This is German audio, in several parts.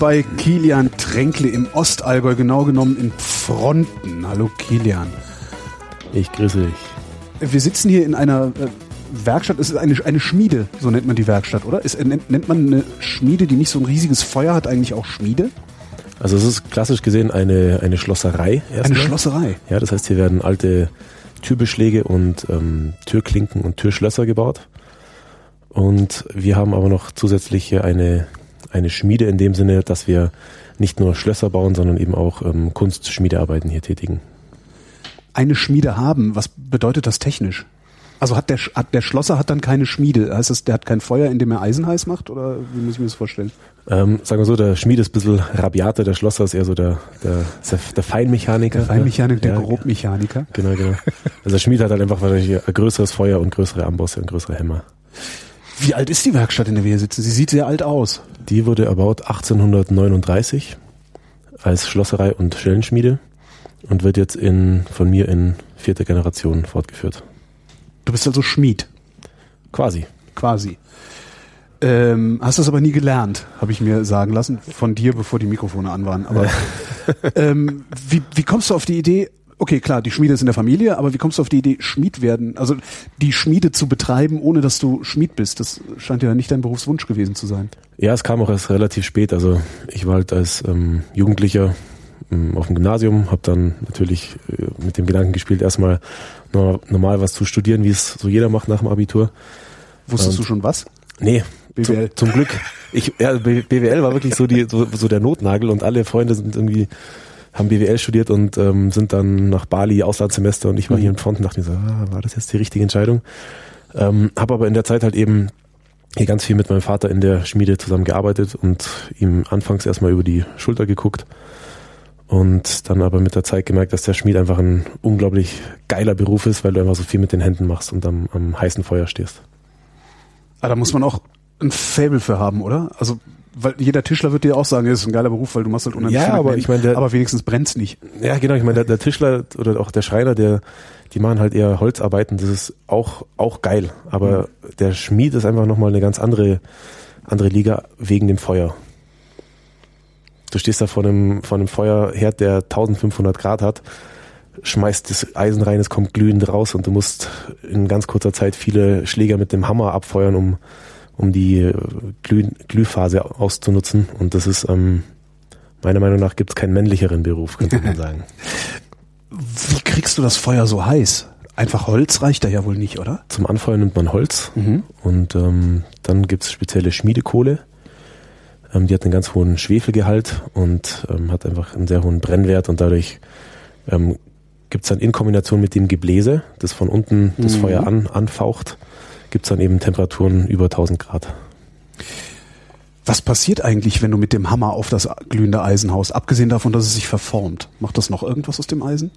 Bei Kilian Tränkle im Ostallgäu, genau genommen in Fronten. Hallo Kilian. Ich grüße dich. Wir sitzen hier in einer äh, Werkstatt, es ist eine, eine Schmiede, so nennt man die Werkstatt, oder? Ist, nennt, nennt man eine Schmiede, die nicht so ein riesiges Feuer hat, eigentlich auch Schmiede? Also es ist klassisch gesehen eine, eine Schlosserei. Erstmal. Eine Schlosserei? Ja, das heißt, hier werden alte Türbeschläge und ähm, Türklinken und Türschlösser gebaut. Und wir haben aber noch zusätzlich eine, eine Schmiede in dem Sinne, dass wir nicht nur Schlösser bauen, sondern eben auch ähm, Kunstschmiedearbeiten hier tätigen. Eine Schmiede haben, was bedeutet das technisch? Also hat der, hat der Schlosser hat dann keine Schmiede. Heißt das, der hat kein Feuer, in dem er Eisen heiß macht? Oder wie muss ich mir das vorstellen? Ähm, sagen wir so, der Schmied ist ein bisschen rabiater, der Schlosser ist eher so der, der, der Feinmechaniker. Der Feinmechaniker, der ja, Grobmechaniker. Genau, genau. Also der Schmied hat halt einfach wahrscheinlich ein größeres Feuer und größere Ambosse und größere Hämmer. Wie alt ist die Werkstatt, in der wir hier sitzen? Sie sieht sehr alt aus. Die wurde erbaut 1839 als Schlosserei und Schellenschmiede und wird jetzt in, von mir in vierter Generation fortgeführt. Du bist also Schmied. Quasi. Quasi. Ähm, hast das aber nie gelernt, habe ich mir sagen lassen, von dir, bevor die Mikrofone an waren. Aber ähm, wie, wie kommst du auf die Idee, okay, klar, die Schmiede ist in der Familie, aber wie kommst du auf die Idee, Schmied werden, also die Schmiede zu betreiben, ohne dass du Schmied bist? Das scheint ja nicht dein Berufswunsch gewesen zu sein. Ja, es kam auch erst relativ spät. Also ich war halt als ähm, Jugendlicher ähm, auf dem Gymnasium, habe dann natürlich äh, mit dem Gedanken gespielt, erstmal normal was zu studieren, wie es so jeder macht nach dem Abitur. Wusstest Und, du schon was? Nee, BWL. Zum, zum Glück. Ich, ja, BWL war wirklich so die so, so der Notnagel und alle Freunde sind irgendwie haben BWL studiert und ähm, sind dann nach Bali Auslandssemester und ich war mhm. hier in Front und dachte mir so, ah, war das jetzt die richtige Entscheidung? Ähm, habe aber in der Zeit halt eben hier ganz viel mit meinem Vater in der Schmiede zusammengearbeitet und ihm anfangs erstmal über die Schulter geguckt und dann aber mit der Zeit gemerkt, dass der Schmied einfach ein unglaublich geiler Beruf ist, weil du einfach so viel mit den Händen machst und am, am heißen Feuer stehst. Ah, da muss man auch ein Fable für haben, oder? Also weil jeder Tischler wird dir auch sagen, das ist ein geiler Beruf, weil du machst halt unheimlich ja, aber ich meine, aber wenigstens brennt's nicht. Ja, genau. Ich meine, der, der, Tischler oder auch der Schreiner, der, die machen halt eher Holzarbeiten. Das ist auch auch geil. Aber mhm. der Schmied ist einfach nochmal eine ganz andere andere Liga wegen dem Feuer. Du stehst da vor einem, vor einem Feuerherd, der 1500 Grad hat, schmeißt das Eisen rein, es kommt glühend raus und du musst in ganz kurzer Zeit viele Schläger mit dem Hammer abfeuern, um, um die Glüh, Glühphase auszunutzen. Und das ist, ähm, meiner Meinung nach, gibt es keinen männlicheren Beruf, könnte man sagen. Wie kriegst du das Feuer so heiß? Einfach Holz reicht da ja wohl nicht, oder? Zum Anfeuern nimmt man Holz mhm. und ähm, dann gibt es spezielle Schmiedekohle ähm, die hat einen ganz hohen Schwefelgehalt und ähm, hat einfach einen sehr hohen Brennwert und dadurch ähm, gibt es dann in Kombination mit dem Gebläse, das von unten das mhm. Feuer an, anfaucht, gibt es dann eben Temperaturen über 1000 Grad. Was passiert eigentlich, wenn du mit dem Hammer auf das glühende Eisen haust? Abgesehen davon, dass es sich verformt. Macht das noch irgendwas aus dem Eisen?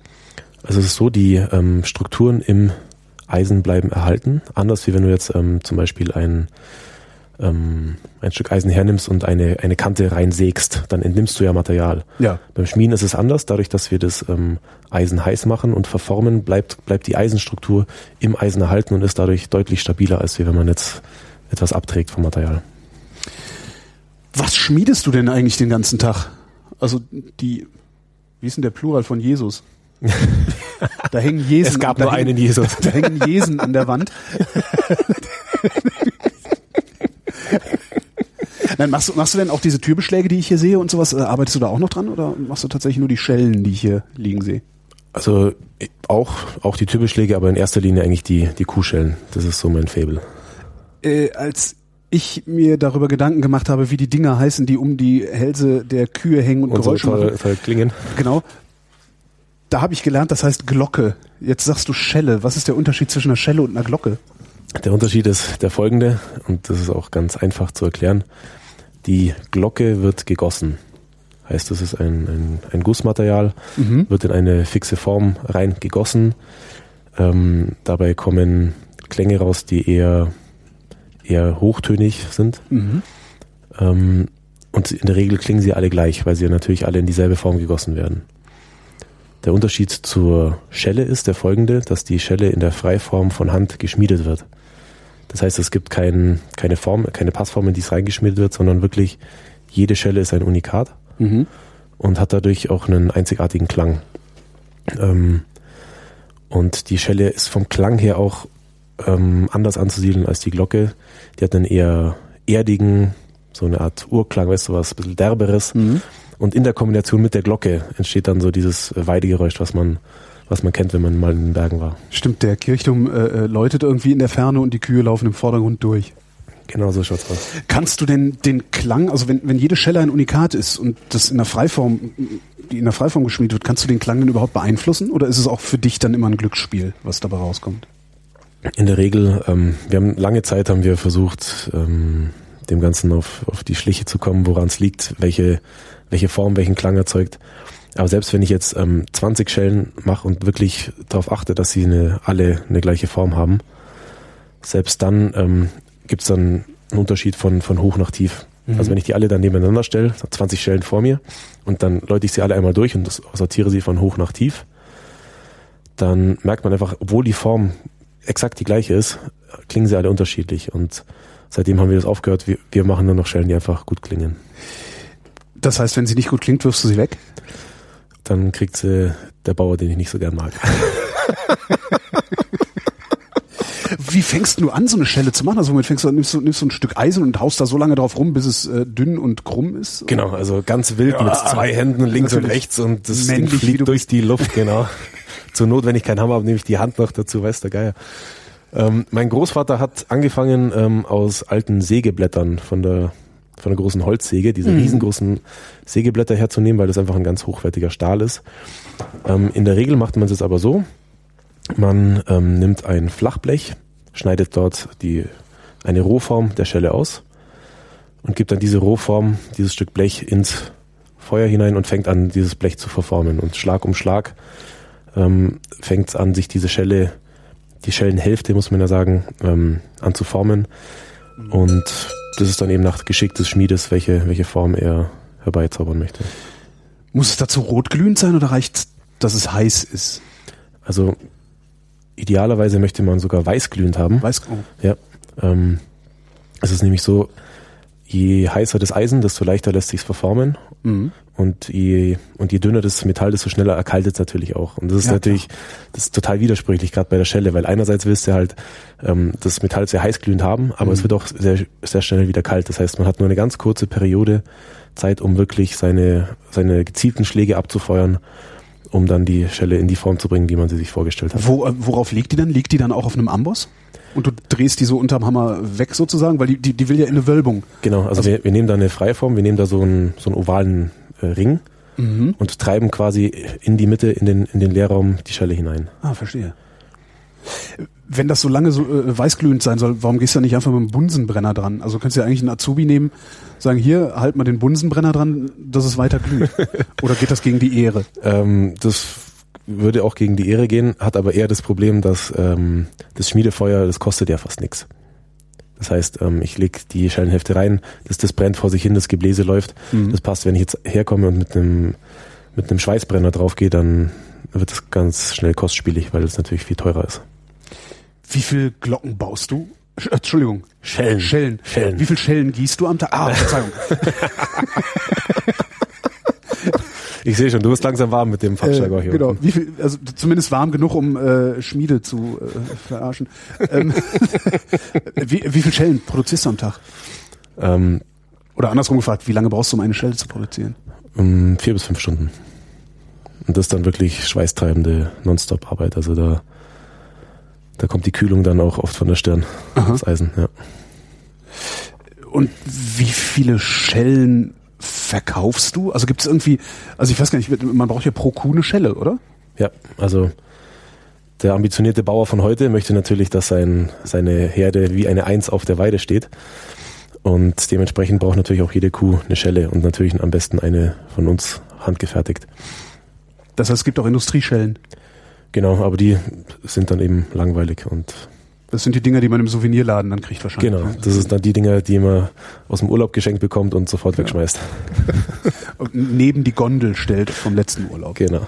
Also es ist so, die ähm, Strukturen im Eisen bleiben erhalten. Anders wie wenn du jetzt ähm, zum Beispiel ein ähm, ein Stück Eisen hernimmst und eine, eine Kante reinsägst, dann entnimmst du ja Material. Ja. Beim Schmieden ist es anders. Dadurch, dass wir das ähm, Eisen heiß machen und verformen, bleibt, bleibt die Eisenstruktur im Eisen erhalten und ist dadurch deutlich stabiler, als wenn man jetzt etwas abträgt vom Material. Was schmiedest du denn eigentlich den ganzen Tag? Also die, wie ist denn der Plural von Jesus? da hängen Jesen. Es gab nur hängen, einen Jesus. Da hängen Jesen an der Wand. Nein, machst du, machst du denn auch diese Türbeschläge, die ich hier sehe und sowas? Äh, arbeitest du da auch noch dran oder machst du tatsächlich nur die Schellen, die ich hier liegen sehe? Also auch, auch die Türbeschläge, aber in erster Linie eigentlich die, die Kuhschellen. Das ist so mein Fable. Äh, als ich mir darüber Gedanken gemacht habe, wie die Dinger heißen, die um die Hälse der Kühe hängen und, und Geräusche so machen. Toll klingen. Genau. Da habe ich gelernt, das heißt Glocke. Jetzt sagst du Schelle. Was ist der Unterschied zwischen einer Schelle und einer Glocke? Der Unterschied ist der folgende, und das ist auch ganz einfach zu erklären. Die Glocke wird gegossen. Heißt, das ist ein, ein, ein Gussmaterial, mhm. wird in eine fixe Form rein gegossen. Ähm, dabei kommen Klänge raus, die eher, eher hochtönig sind. Mhm. Ähm, und in der Regel klingen sie alle gleich, weil sie ja natürlich alle in dieselbe Form gegossen werden. Der Unterschied zur Schelle ist der folgende, dass die Schelle in der Freiform von Hand geschmiedet wird. Das heißt, es gibt kein, keine Form, keine Passform, in die es reingeschmiedet wird, sondern wirklich jede Schelle ist ein Unikat Mhm. und hat dadurch auch einen einzigartigen Klang. Ähm, und die Schelle ist vom Klang her auch ähm, anders anzusiedeln als die Glocke. Die hat einen eher erdigen, so eine Art Urklang, weißt du was, ein bisschen derberes. Mhm. Und in der Kombination mit der Glocke entsteht dann so dieses Weidegeräusch, was man, was man kennt, wenn man mal in den Bergen war. Stimmt, der Kirchturm äh, äh, läutet irgendwie in der Ferne und die Kühe laufen im Vordergrund durch. Genau so schaut's aus. Kannst du denn den Klang, also wenn, wenn jede Schelle ein Unikat ist und das in der Freiform, die in der Freiform geschmiedet wird, kannst du den Klang denn überhaupt beeinflussen? Oder ist es auch für dich dann immer ein Glücksspiel, was dabei rauskommt? In der Regel, ähm, wir haben lange Zeit haben wir versucht, ähm, dem Ganzen auf, auf die Schliche zu kommen, woran es liegt, welche, welche Form, welchen Klang erzeugt. Aber selbst wenn ich jetzt ähm, 20 Schellen mache und wirklich darauf achte, dass sie eine, alle eine gleiche Form haben, selbst dann ähm, gibt es dann einen Unterschied von, von hoch nach tief. Mhm. Also wenn ich die alle dann nebeneinander stelle, 20 Stellen vor mir und dann läute ich sie alle einmal durch und sortiere sie von hoch nach tief, dann merkt man einfach, obwohl die Form exakt die gleiche ist, klingen sie alle unterschiedlich. Und seitdem haben wir das aufgehört. Wir, wir machen nur noch Schellen, die einfach gut klingen. Das heißt, wenn sie nicht gut klingt, wirfst du sie weg? Dann kriegt sie der Bauer, den ich nicht so gern mag. Wie fängst du an, so eine Schelle zu machen? Also womit fängst du, nimmst du, nimmst du ein Stück Eisen und haust da so lange drauf rum, bis es äh, dünn und krumm ist? Genau, also ganz wild Ja, mit zwei Händen links und rechts und das Ding fliegt du durch die Luft, genau. Zur Not, wenn ich keinen Hammer habe, nehme ich die Hand noch dazu, weiß der Geier. Ähm, mein Großvater hat angefangen ähm, aus alten Sägeblättern von der von der großen Holzsäge, diese Mhm. riesengroßen Sägeblätter herzunehmen, weil das einfach ein ganz hochwertiger Stahl ist. Ähm, in der Regel macht man es aber so, man ähm, nimmt ein Flachblech, schneidet dort die, eine Rohform der Schelle aus und gibt dann diese Rohform, dieses Stück Blech ins Feuer hinein und fängt an, dieses Blech zu verformen. Und Schlag um Schlag ähm, fängt es an, sich diese Schelle, die Schellenhälfte, muss man ja sagen, ähm, an zu formen. Und das ist dann eben nach Geschick des Schmiedes, welche, welche Form er herbeizaubern möchte. Muss es dazu rotglühend sein oder reicht dass es heiß ist? Also idealerweise möchte man sogar weißglühend haben. Weiß, oh. Ja. Ähm, es ist nämlich so, je heißer das Eisen, desto leichter lässt sich's verformen. Mhm. Und je, und je dünner das Metall, desto schneller erkaltet es natürlich auch. Und das ist Ja, natürlich, das ist total widersprüchlich, gerade bei der Schelle, weil einerseits willst du halt ähm, das Metall sehr heißglühend haben, aber Mhm. es wird auch sehr, sehr schnell wieder kalt. Das heißt, man hat nur eine ganz kurze Periode Zeit, um wirklich seine, seine gezielten Schläge abzufeuern, um dann die Schelle in die Form zu bringen, wie man sie sich vorgestellt hat. Wo, äh, worauf liegt die dann? Liegt die dann auch auf einem Amboss? Und du drehst die so unterm Hammer weg sozusagen? Weil die, die, die will ja in eine Wölbung. Genau, also, Also- wir, wir nehmen da eine Freiform, wir nehmen da so einen, so einen ovalen äh, Ring Mhm. und treiben quasi in die Mitte, in den, in den Leerraum die Schelle hinein. Ah, verstehe. Wenn das so lange so äh, weißglühend sein soll, warum gehst du da nicht einfach mit dem Bunsenbrenner dran? Also kannst du ja eigentlich einen Azubi nehmen, sagen, hier, halt mal den Bunsenbrenner dran, dass es weiter glüht. Oder geht das gegen die Ehre? Ähm, das würde auch gegen die Ehre gehen, hat aber eher das Problem, dass ähm, das Schmiedefeuer, das kostet ja fast nichts. Das heißt, ähm, ich leg die Schellenhälfte rein, das, das brennt vor sich hin, das Gebläse läuft. Mhm. Das passt, wenn ich jetzt herkomme und mit einem mit einem Schweißbrenner draufgehe, dann wird das ganz schnell kostspielig, weil es natürlich viel teurer ist. Wie viel Glocken baust du? Sch- äh, Entschuldigung. Schellen. Schellen. Schellen. Wie viel Schellen gießt du am Tag? Ah, Verzeihung. Ich sehe schon, du wirst langsam warm mit dem Fachjargon Äh, hier. genau. unten. Wie viel, also zumindest warm genug, um äh, Schmiede zu äh, verarschen. Ähm, wie, wie viel Schellen produzierst du am Tag? Ähm, Oder andersrum gefragt, wie lange brauchst du, um eine Schelle zu produzieren? um vier bis fünf Stunden. Und das ist dann wirklich schweißtreibende Nonstop-Arbeit. Also da, da kommt die Kühlung dann auch oft von der Stirn. Aha. Das Eisen, ja. Und wie viele Schellen verkaufst du? Also gibt es irgendwie, also ich weiß gar nicht, man braucht ja pro Kuh eine Schelle, oder? Ja, also der ambitionierte Bauer von heute möchte natürlich, dass sein, seine Herde wie eine Eins auf der Weide steht. Und dementsprechend braucht natürlich auch jede Kuh eine Schelle und natürlich am besten eine von uns handgefertigt. Das heißt, es gibt auch Industrieschellen. Genau, aber die sind dann eben langweilig und Das sind die Dinger, die man im Souvenirladen dann kriegt wahrscheinlich. genau, ne? das sind dann die Dinger, die man aus dem Urlaub geschenkt bekommt und sofort wegschmeißt. Und neben die Gondel stellt vom letzten Urlaub. Genau.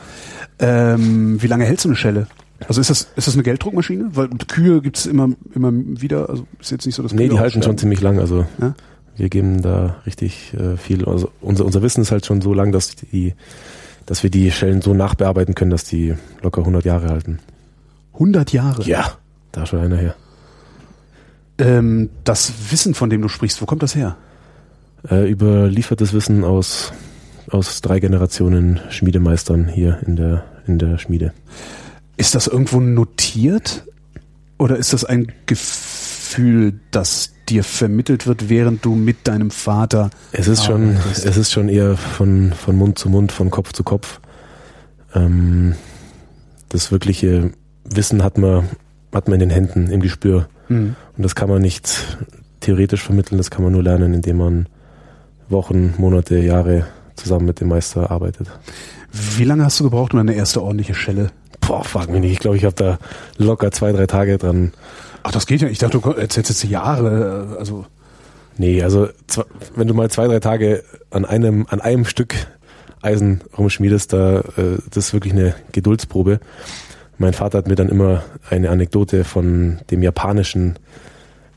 Ähm, wie lange hält so eine Schelle? Also ist das, ist das eine Gelddruckmaschine? Weil Kühe gibt's immer, immer wieder, also ist jetzt nicht so, dass Nee, Kühe die halten schon ziemlich lang. Also Ja? Wir geben da richtig äh, viel. Also unser, unser Wissen ist halt schon so lang, dass die, dass wir die Schellen so nachbearbeiten können, dass die locker 100 Jahre halten. 100 Jahre? Ja, da schon einer her. Ähm, das Wissen, von dem du sprichst, wo kommt das her? Äh, überliefertes Wissen aus, aus drei Generationen Schmiedemeistern hier in der, in der Schmiede. Ist das irgendwo notiert? Oder ist das ein Gefühl, das dir vermittelt wird, während du mit deinem Vater. Es ist schon, es ist schon eher von, von Mund zu Mund, von Kopf zu Kopf. Ähm, das wirkliche Wissen hat man, hat man in den Händen, im Gespür. Mhm. Und das kann man nicht theoretisch vermitteln, das kann man nur lernen, indem man Wochen, Monate, Jahre zusammen mit dem Meister arbeitet. Wie lange hast du gebraucht, um eine erste ordentliche Schelle? Boah, frag mich nicht. Ich glaube, ich habe da locker zwei, drei Tage dran Ach, das geht ja. Ich dachte, du erzählst jetzt Jahre. Äh, also. Nee, also wenn du mal zwei, drei Tage an einem, an einem Stück Eisen rumschmiedest, da äh, das ist wirklich eine Geduldsprobe. Mein Vater hat mir dann immer eine Anekdote von dem japanischen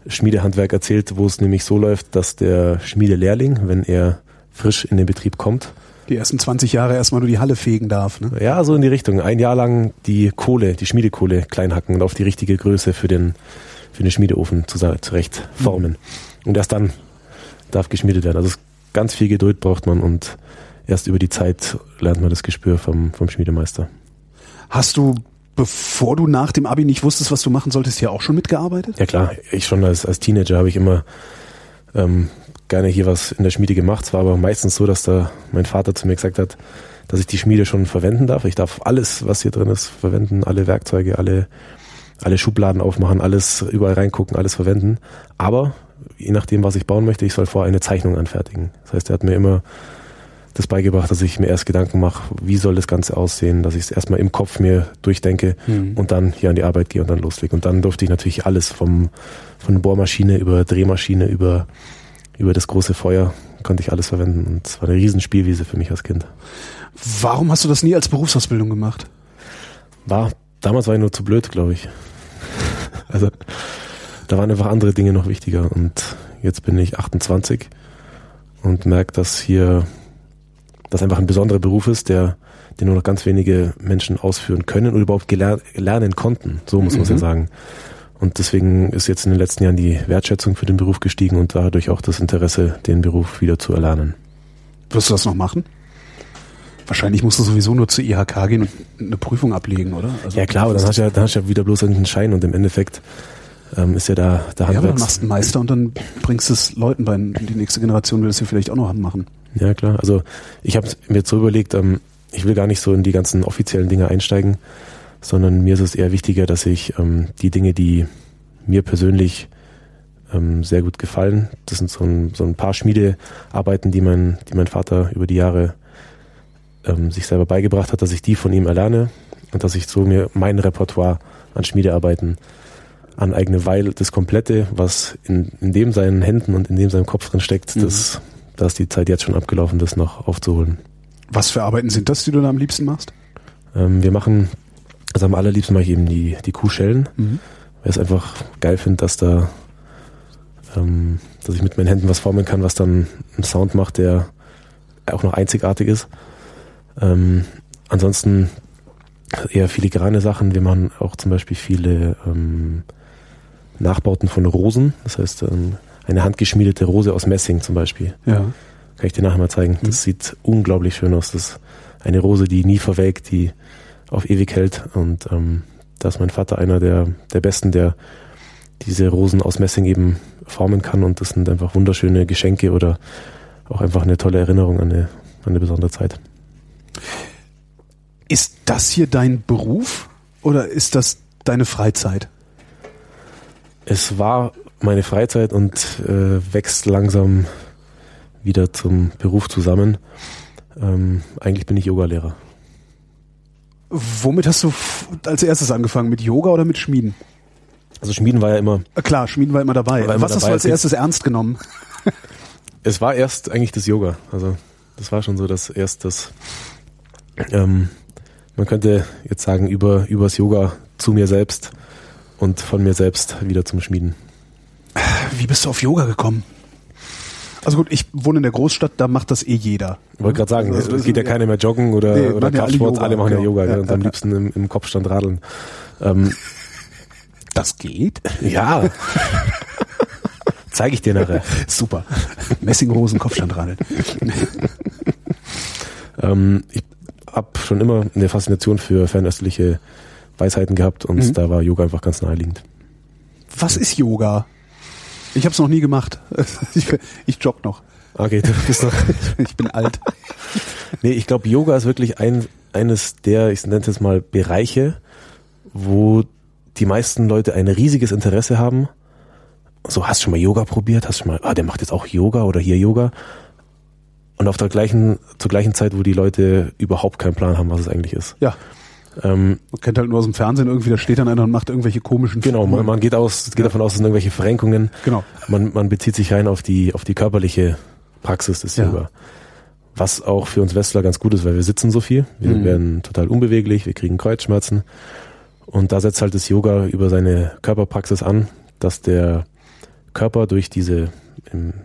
Schmiedehandwerk erzählt, wo es nämlich so läuft, dass der Schmiedelehrling, wenn er frisch in den Betrieb kommt, die ersten 20 Jahre erstmal nur die Halle fegen darf. Ne? Ja, so in die Richtung. Ein Jahr lang die Kohle, die Schmiedekohle kleinhacken und auf die richtige Größe für den, für den Schmiedeofen zurecht formen. Mhm. Und erst dann darf geschmiedet werden. Also ganz viel Geduld braucht man und erst über die Zeit lernt man das Gespür vom, vom Schmiedemeister. Hast du, bevor du nach dem Abi nicht wusstest, was du machen solltest, hier auch schon mitgearbeitet? Ja klar, ich schon als, als Teenager habe ich immer ähm, gerne hier was in der Schmiede gemacht. Es war aber meistens so, dass da mein Vater zu mir gesagt hat, dass ich die Schmiede schon verwenden darf. Ich darf alles, was hier drin ist, verwenden, alle Werkzeuge, alle, alle Schubladen aufmachen, alles überall reingucken, alles verwenden. Aber je nachdem, was ich bauen möchte, ich soll vorher eine Zeichnung anfertigen. Das heißt, er hat mir immer das beigebracht, dass ich mir erst Gedanken mache, wie soll das Ganze aussehen, dass ich es erstmal im Kopf mir durchdenke mhm. und dann hier an die Arbeit gehe und dann loslege. Und dann durfte ich natürlich alles vom, von Bohrmaschine über Drehmaschine über über das große Feuer konnte ich alles verwenden und es war eine Riesenspielwiese für mich als Kind. Warum hast du das nie als Berufsausbildung gemacht? War, damals war ich nur zu blöd, glaube ich. also, da waren einfach andere Dinge noch wichtiger und jetzt bin ich 28 und merke, dass hier, das einfach ein besonderer Beruf ist, der, den nur noch ganz wenige Menschen ausführen können oder überhaupt lernen konnten. So muss man es ja mhm. sagen. Und deswegen ist jetzt in den letzten Jahren die Wertschätzung für den Beruf gestiegen und dadurch auch das Interesse, den Beruf wieder zu erlernen. Wirst du das noch machen? Wahrscheinlich musst du sowieso nur zur IHK gehen und eine Prüfung ablegen, oder? Also ja klar, aber dann hast du ja, dann hast du ja wieder bloß irgendeinen Schein und im Endeffekt ähm, ist ja da der Handwerks... Ja, aber dann machst du einen Meister und dann bringst du es Leuten bei. Die nächste Generation will das ja vielleicht auch noch machen. Ja klar, also ich habe mir jetzt so überlegt, ähm, ich will gar nicht so in die ganzen offiziellen Dinge einsteigen, sondern mir ist es eher wichtiger, dass ich ähm, die Dinge, die mir persönlich ähm, sehr gut gefallen, das sind so ein, so ein paar Schmiedearbeiten, die mein, die mein Vater über die Jahre ähm, sich selber beigebracht hat, dass ich die von ihm erlerne und dass ich so mir mein Repertoire an Schmiedearbeiten aneigne, weil das Komplette, was in, in dem seinen Händen und in dem seinem Kopf drin steckt, mhm. das, da ist die Zeit jetzt schon abgelaufen, das noch aufzuholen. Was für Arbeiten sind das, die du da am liebsten machst? Ähm, wir machen also am allerliebsten mache ich eben die, die Kuhschellen, mhm. weil ich es einfach geil finde, dass da, ähm, dass ich mit meinen Händen was formen kann, was dann einen Sound macht, der auch noch einzigartig ist. Ähm, ansonsten eher filigrane Sachen. Wir machen auch zum Beispiel viele ähm, Nachbauten von Rosen. Das heißt, ähm, eine handgeschmiedete Rose aus Messing zum Beispiel. Ja. Kann ich dir nachher mal zeigen. Das mhm. sieht unglaublich schön aus. Das ist eine Rose, die nie verwelkt, die auf ewig hält. Und ähm, da ist mein Vater einer der, der Besten, der diese Rosen aus Messing eben formen kann. Und das sind einfach wunderschöne Geschenke oder auch einfach eine tolle Erinnerung an eine, an eine besondere Zeit. Ist das hier dein Beruf oder ist das deine Freizeit? Es war meine Freizeit und äh, wächst langsam wieder zum Beruf zusammen. Ähm, eigentlich bin ich Yogalehrer. Womit hast du als erstes angefangen? Mit Yoga oder mit Schmieden? Also Schmieden war ja immer. Äh, klar, Schmieden war immer dabei. War immer Was dabei. hast du als erstes ernst genommen? es war erst eigentlich das Yoga. Also das war schon so, dass erst das, ähm, man könnte jetzt sagen, über übers Yoga zu mir selbst und von mir selbst wieder zum Schmieden. Wie bist du auf Yoga gekommen? Also gut, ich wohne in der Großstadt, da macht das eh jeder. Ich wollte gerade sagen, Also, es geht ja keiner mehr joggen oder, Nee, oder ja alle Kraftsport, Yoga, alle machen ja genau. Yoga Ja, gell, und ja, am ja. liebsten im, im Kopfstand radeln. Ähm, Das geht? ja. Zeige ich dir nachher. Super. Messinghosen, Kopfstandradeln. Ähm, ich habe schon immer eine Faszination für fernöstliche Weisheiten gehabt und Mhm. da war Yoga einfach ganz naheliegend. Was ist Yoga? Ich habe es noch nie gemacht. Ich, ich jogge noch. Okay, du bist noch. Ich bin alt. Nee, ich glaube, Yoga ist wirklich ein, eines der, ich nenne es jetzt mal, Bereiche, wo die meisten Leute ein riesiges Interesse haben. So, hast du schon mal Yoga probiert? Hast du schon mal, ah, der macht jetzt auch Yoga oder hier Yoga? Und auf der gleichen, zur gleichen Zeit, wo die Leute überhaupt keinen Plan haben, was es eigentlich ist. Ja, Ähm, man kennt halt nur aus dem Fernsehen irgendwie, da steht dann einer und macht irgendwelche komischen genau, man, man geht aus, geht davon aus, es sind irgendwelche Verrenkungen. Genau. Man, man bezieht sich rein auf die, auf die körperliche Praxis des Ja. Yoga. Was auch für uns Westler ganz gut ist, weil wir sitzen so viel. Wir Mhm. werden total unbeweglich, wir kriegen Kreuzschmerzen. Und da setzt halt das Yoga über seine Körperpraxis an, dass der Körper durch diese,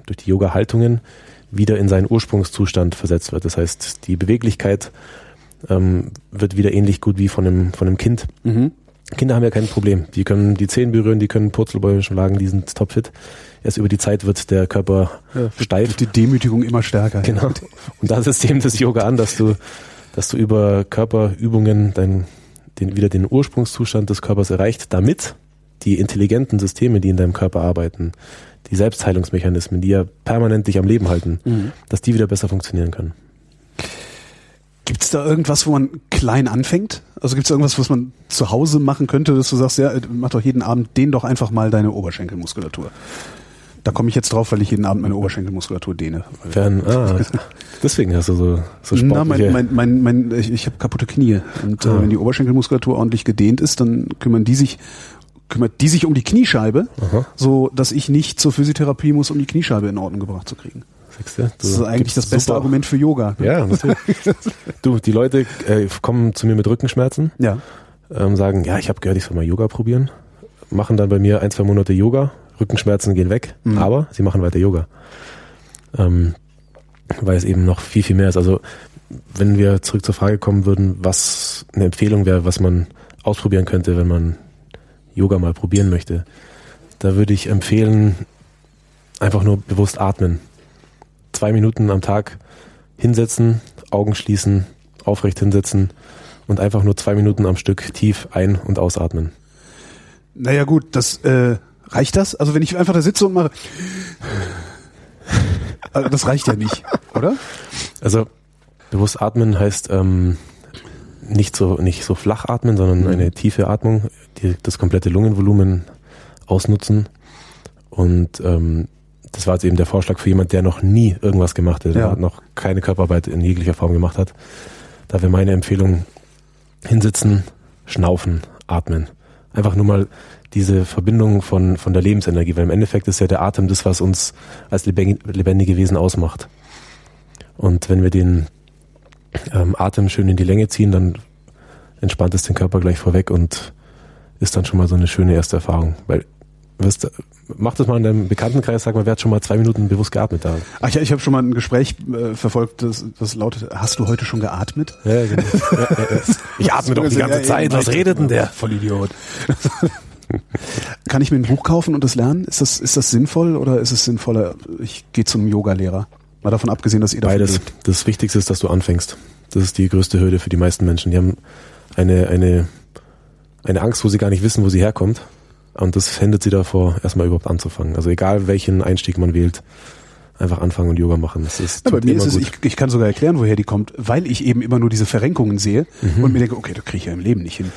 durch die Yoga-Haltungen wieder in seinen Ursprungszustand versetzt wird. Das heißt, die Beweglichkeit ähm, wird wieder ähnlich gut wie von einem, von einem Kind. Mhm. Kinder haben ja kein Problem. Die können die Zehen berühren, die können Purzelbäume schlagen, die sind topfit. Erst über die Zeit wird der Körper steif. Wird die Demütigung immer stärker. Genau. Und da setzt eben das Yoga an, dass du, dass du über Körperübungen dein, den, wieder den Ursprungszustand des Körpers erreicht, damit die intelligenten Systeme, die in deinem Körper arbeiten, die Selbstheilungsmechanismen, die ja permanent dich am Leben halten, Mhm. dass die wieder besser funktionieren können. Gibt es da irgendwas, wo man klein anfängt? Also gibt es irgendwas, was man zu Hause machen könnte, dass du sagst, ja, mach doch jeden Abend den doch einfach mal deine Oberschenkelmuskulatur. Da komme ich jetzt drauf, weil ich jeden Abend meine Oberschenkelmuskulatur dehne. Fern, ah, deswegen hast du so, so Na, mein, mein, mein, mein, ich, ich habe kaputte Knie und Ah. äh, wenn die Oberschenkelmuskulatur ordentlich gedehnt ist, dann kümmern die sich kümmert die sich um die Kniescheibe, Aha. so dass ich nicht zur Physiotherapie muss, um die Kniescheibe in Ordnung gebracht zu kriegen. Siehst du? Das ist eigentlich das beste super- Argument für Yoga. Ja, natürlich. du, die Leute äh, kommen zu mir mit Rückenschmerzen, Ja. ähm, sagen, ja, ich habe gehört, ich soll mal Yoga probieren, machen dann bei mir ein, zwei Monate Yoga, Rückenschmerzen gehen weg, Mhm. aber sie machen weiter Yoga. Ähm, weil es eben noch viel, viel mehr ist. Also wenn wir zurück zur Frage kommen würden, was eine Empfehlung wäre, was man ausprobieren könnte, wenn man Yoga mal probieren möchte, da würde ich empfehlen, einfach nur bewusst atmen. Zwei Minuten am Tag hinsetzen, Augen schließen, aufrecht hinsetzen und einfach nur zwei Minuten am Stück tief ein- und ausatmen. Naja gut, das äh, reicht das? Also wenn ich einfach da sitze und mache. Also das reicht ja nicht, oder? Also bewusst atmen heißt ähm, nicht so nicht so flach atmen, sondern Mhm. eine tiefe Atmung, die das komplette Lungenvolumen ausnutzen. Und ähm, das war jetzt eben der Vorschlag für jemand, der noch nie irgendwas gemacht hat, der Ja. noch keine Körperarbeit in jeglicher Form gemacht hat. Da wäre meine Empfehlung hinsitzen, schnaufen, atmen. Einfach nur mal diese Verbindung von, von der Lebensenergie, weil im Endeffekt ist ja der Atem das, was uns als lebendig- lebendige Wesen ausmacht. Und wenn wir den ähm, Atem schön in die Länge ziehen, dann entspannt es den Körper gleich vorweg und ist dann schon mal so eine schöne erste Erfahrung. Weil, wirst, mach das mal in deinem Bekanntenkreis, sag mal, wer hat schon mal zwei Minuten bewusst geatmet da? Ach ja, ich habe schon mal ein Gespräch äh, verfolgt, das, das lautet, hast du heute schon geatmet? Ja, genau. ja, ja, ja. Ich atme doch die ganze Zeit, was redet denn der? Vollidiot. Kann ich mir ein Buch kaufen und das lernen? Ist das, ist das sinnvoll oder ist es sinnvoller, ich gehe zum Yoga-Lehrer? Mal davon abgesehen, dass ihr Beides. Das Wichtigste ist, dass du anfängst. Das ist die größte Hürde für die meisten Menschen. Die haben eine, eine, eine Angst, wo sie gar nicht wissen, wo sie herkommt. Und das hindert sie davor, erstmal überhaupt anzufangen. Also egal, welchen Einstieg man wählt, einfach anfangen und Yoga machen. Das ist Ja, bei mir ist es, ich, ich kann sogar erklären, woher die kommt, weil ich eben immer nur diese Verrenkungen sehe Mhm. und mir denke, okay, da kriege ich ja im Leben nicht hin.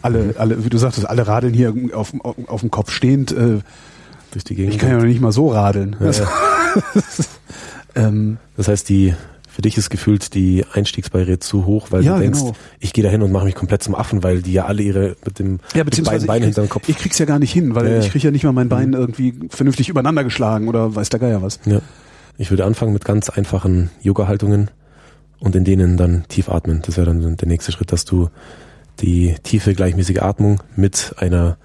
Alle, alle, wie du sagtest, alle radeln hier auf, auf, auf dem Kopf stehend. Äh, durch die Gegend. ich kann ja noch nicht mal so radeln. Ja, ja. ähm, Das heißt, die für dich ist gefühlt die Einstiegsbarriere zu hoch, weil Ja, du denkst, genau. ich gehe da hin und mache mich komplett zum Affen, weil die ja alle ihre mit dem ja, mit beziehungsweise beiden Beinen ich, hinterm krieg- Kopf. ich krieg's ja gar nicht hin, weil Ja, ich kriege ja nicht mal mein Bein irgendwie vernünftig übereinander geschlagen oder weiß der Geier was. Ja. Ich würde anfangen mit ganz einfachen Yoga-Haltungen und in denen dann tief atmen. Das wäre dann der nächste Schritt, dass du die tiefe, gleichmäßige Atmung mit einer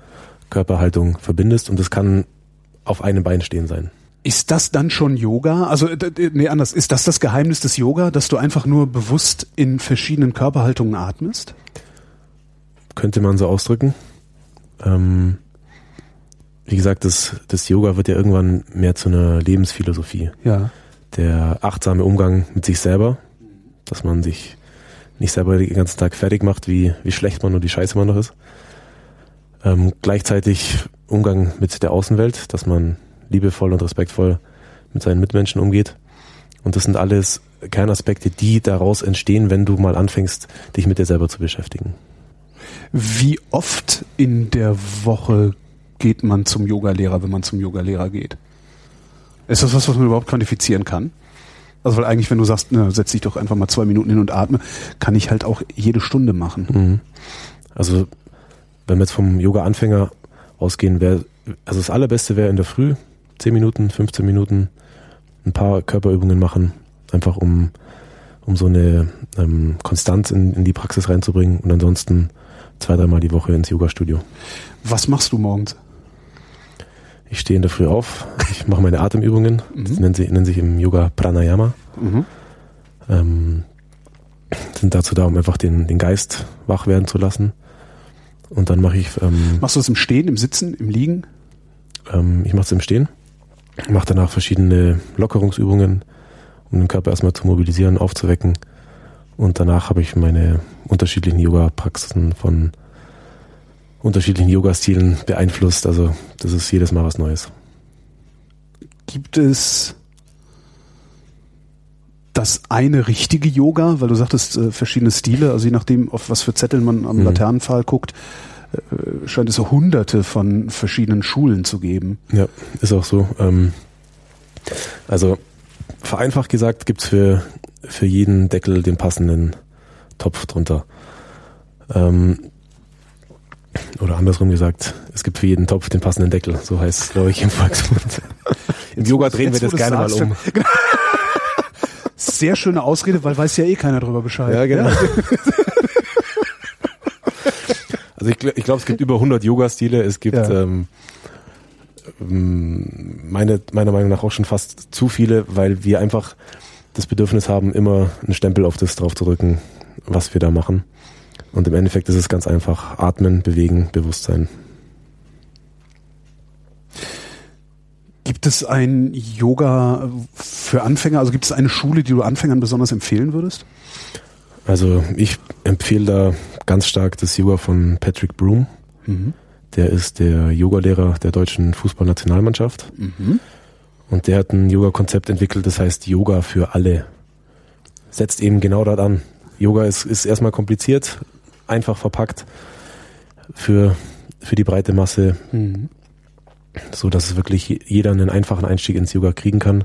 Körperhaltung verbindest und das kann auf einem Bein stehen sein. Ist das dann schon Yoga? Also, nee, anders. Ist das das Geheimnis des Yoga, dass du einfach nur bewusst in verschiedenen Körperhaltungen atmest? Könnte man so ausdrücken. Ähm, wie gesagt, das, das Yoga wird ja irgendwann mehr zu einer Lebensphilosophie. Ja. Der achtsame Umgang mit sich selber, dass man sich nicht selber den ganzen Tag fertig macht, wie, wie schlecht man und wie scheiße man noch ist. Ähm, gleichzeitig Umgang mit der Außenwelt, dass man liebevoll und respektvoll mit seinen Mitmenschen umgeht. Und das sind alles Kernaspekte, die daraus entstehen, wenn du mal anfängst, dich mit dir selber zu beschäftigen. Wie oft in der Woche geht man zum Yogalehrer, wenn man zum Yogalehrer geht? Ist das was, was man überhaupt quantifizieren kann? Also weil eigentlich, wenn du sagst, na, setz dich doch einfach mal zwei Minuten hin und atme, kann ich halt auch jede Stunde machen. Mhm. Also wenn wir jetzt vom Yoga-Anfänger ausgehen, wäre, also das Allerbeste wäre in der Früh 10 Minuten, 15 Minuten ein paar Körperübungen machen, einfach um, um so eine ähm, Konstanz in, in die Praxis reinzubringen und ansonsten zwei, dreimal die Woche ins Yoga-Studio. Was machst du morgens? Ich stehe in der Früh auf, ich mache meine Atemübungen, mhm. das nennen, sie, nennen sich im Yoga Pranayama. Mhm. Ähm, sind dazu da, um einfach den, den Geist wach werden zu lassen. Und dann mache ich. Ähm, Machst du das im Stehen, im Sitzen, im Liegen? Ähm, ich mache es im Stehen. Mache danach verschiedene Lockerungsübungen, um den Körper erstmal zu mobilisieren, aufzuwecken. Und danach habe ich meine unterschiedlichen Yoga-Praxisen von unterschiedlichen Yoga-Stilen beeinflusst. Also das ist jedes Mal was Neues. Gibt es das eine richtige Yoga, weil du sagtest äh, verschiedene Stile, also je nachdem, auf was für Zetteln man am mhm. Laternenpfahl guckt, äh, scheint es so hunderte von verschiedenen Schulen zu geben. Ja, ist auch so. Ähm, also vereinfacht gesagt gibt's für, für jeden Deckel den passenden Topf drunter. Ähm, oder andersrum gesagt, es gibt für jeden Topf den passenden Deckel. So heißt es, glaube ich, im Volksmund. Im Yoga drehen wir das gerne mal um. Sehr schöne Ausrede, weil weiß ja eh keiner drüber Bescheid. Ja, genau. also ich, ich glaube, es gibt über 100 Yoga-Stile. Es gibt ja. ähm, ähm, meine, meiner Meinung nach auch schon fast zu viele, weil wir einfach das Bedürfnis haben, immer einen Stempel auf das drauf zu drücken, was wir da machen. Und im Endeffekt ist es ganz einfach atmen, bewegen, Bewusstsein. Gibt es ein Yoga für Anfänger? Also gibt es eine Schule, die du Anfängern besonders empfehlen würdest? Also ich empfehle da ganz stark das Yoga von Patrick Broom. Mhm. Der ist der Yogalehrer der deutschen Fußballnationalmannschaft. Mhm. Und der hat ein Yoga-Konzept entwickelt, das heißt Yoga für alle. Setzt eben genau dort an. Yoga ist, ist erstmal kompliziert, einfach verpackt für, für die breite Masse. Mhm so dass es wirklich jeder einen einfachen Einstieg ins Yoga kriegen kann.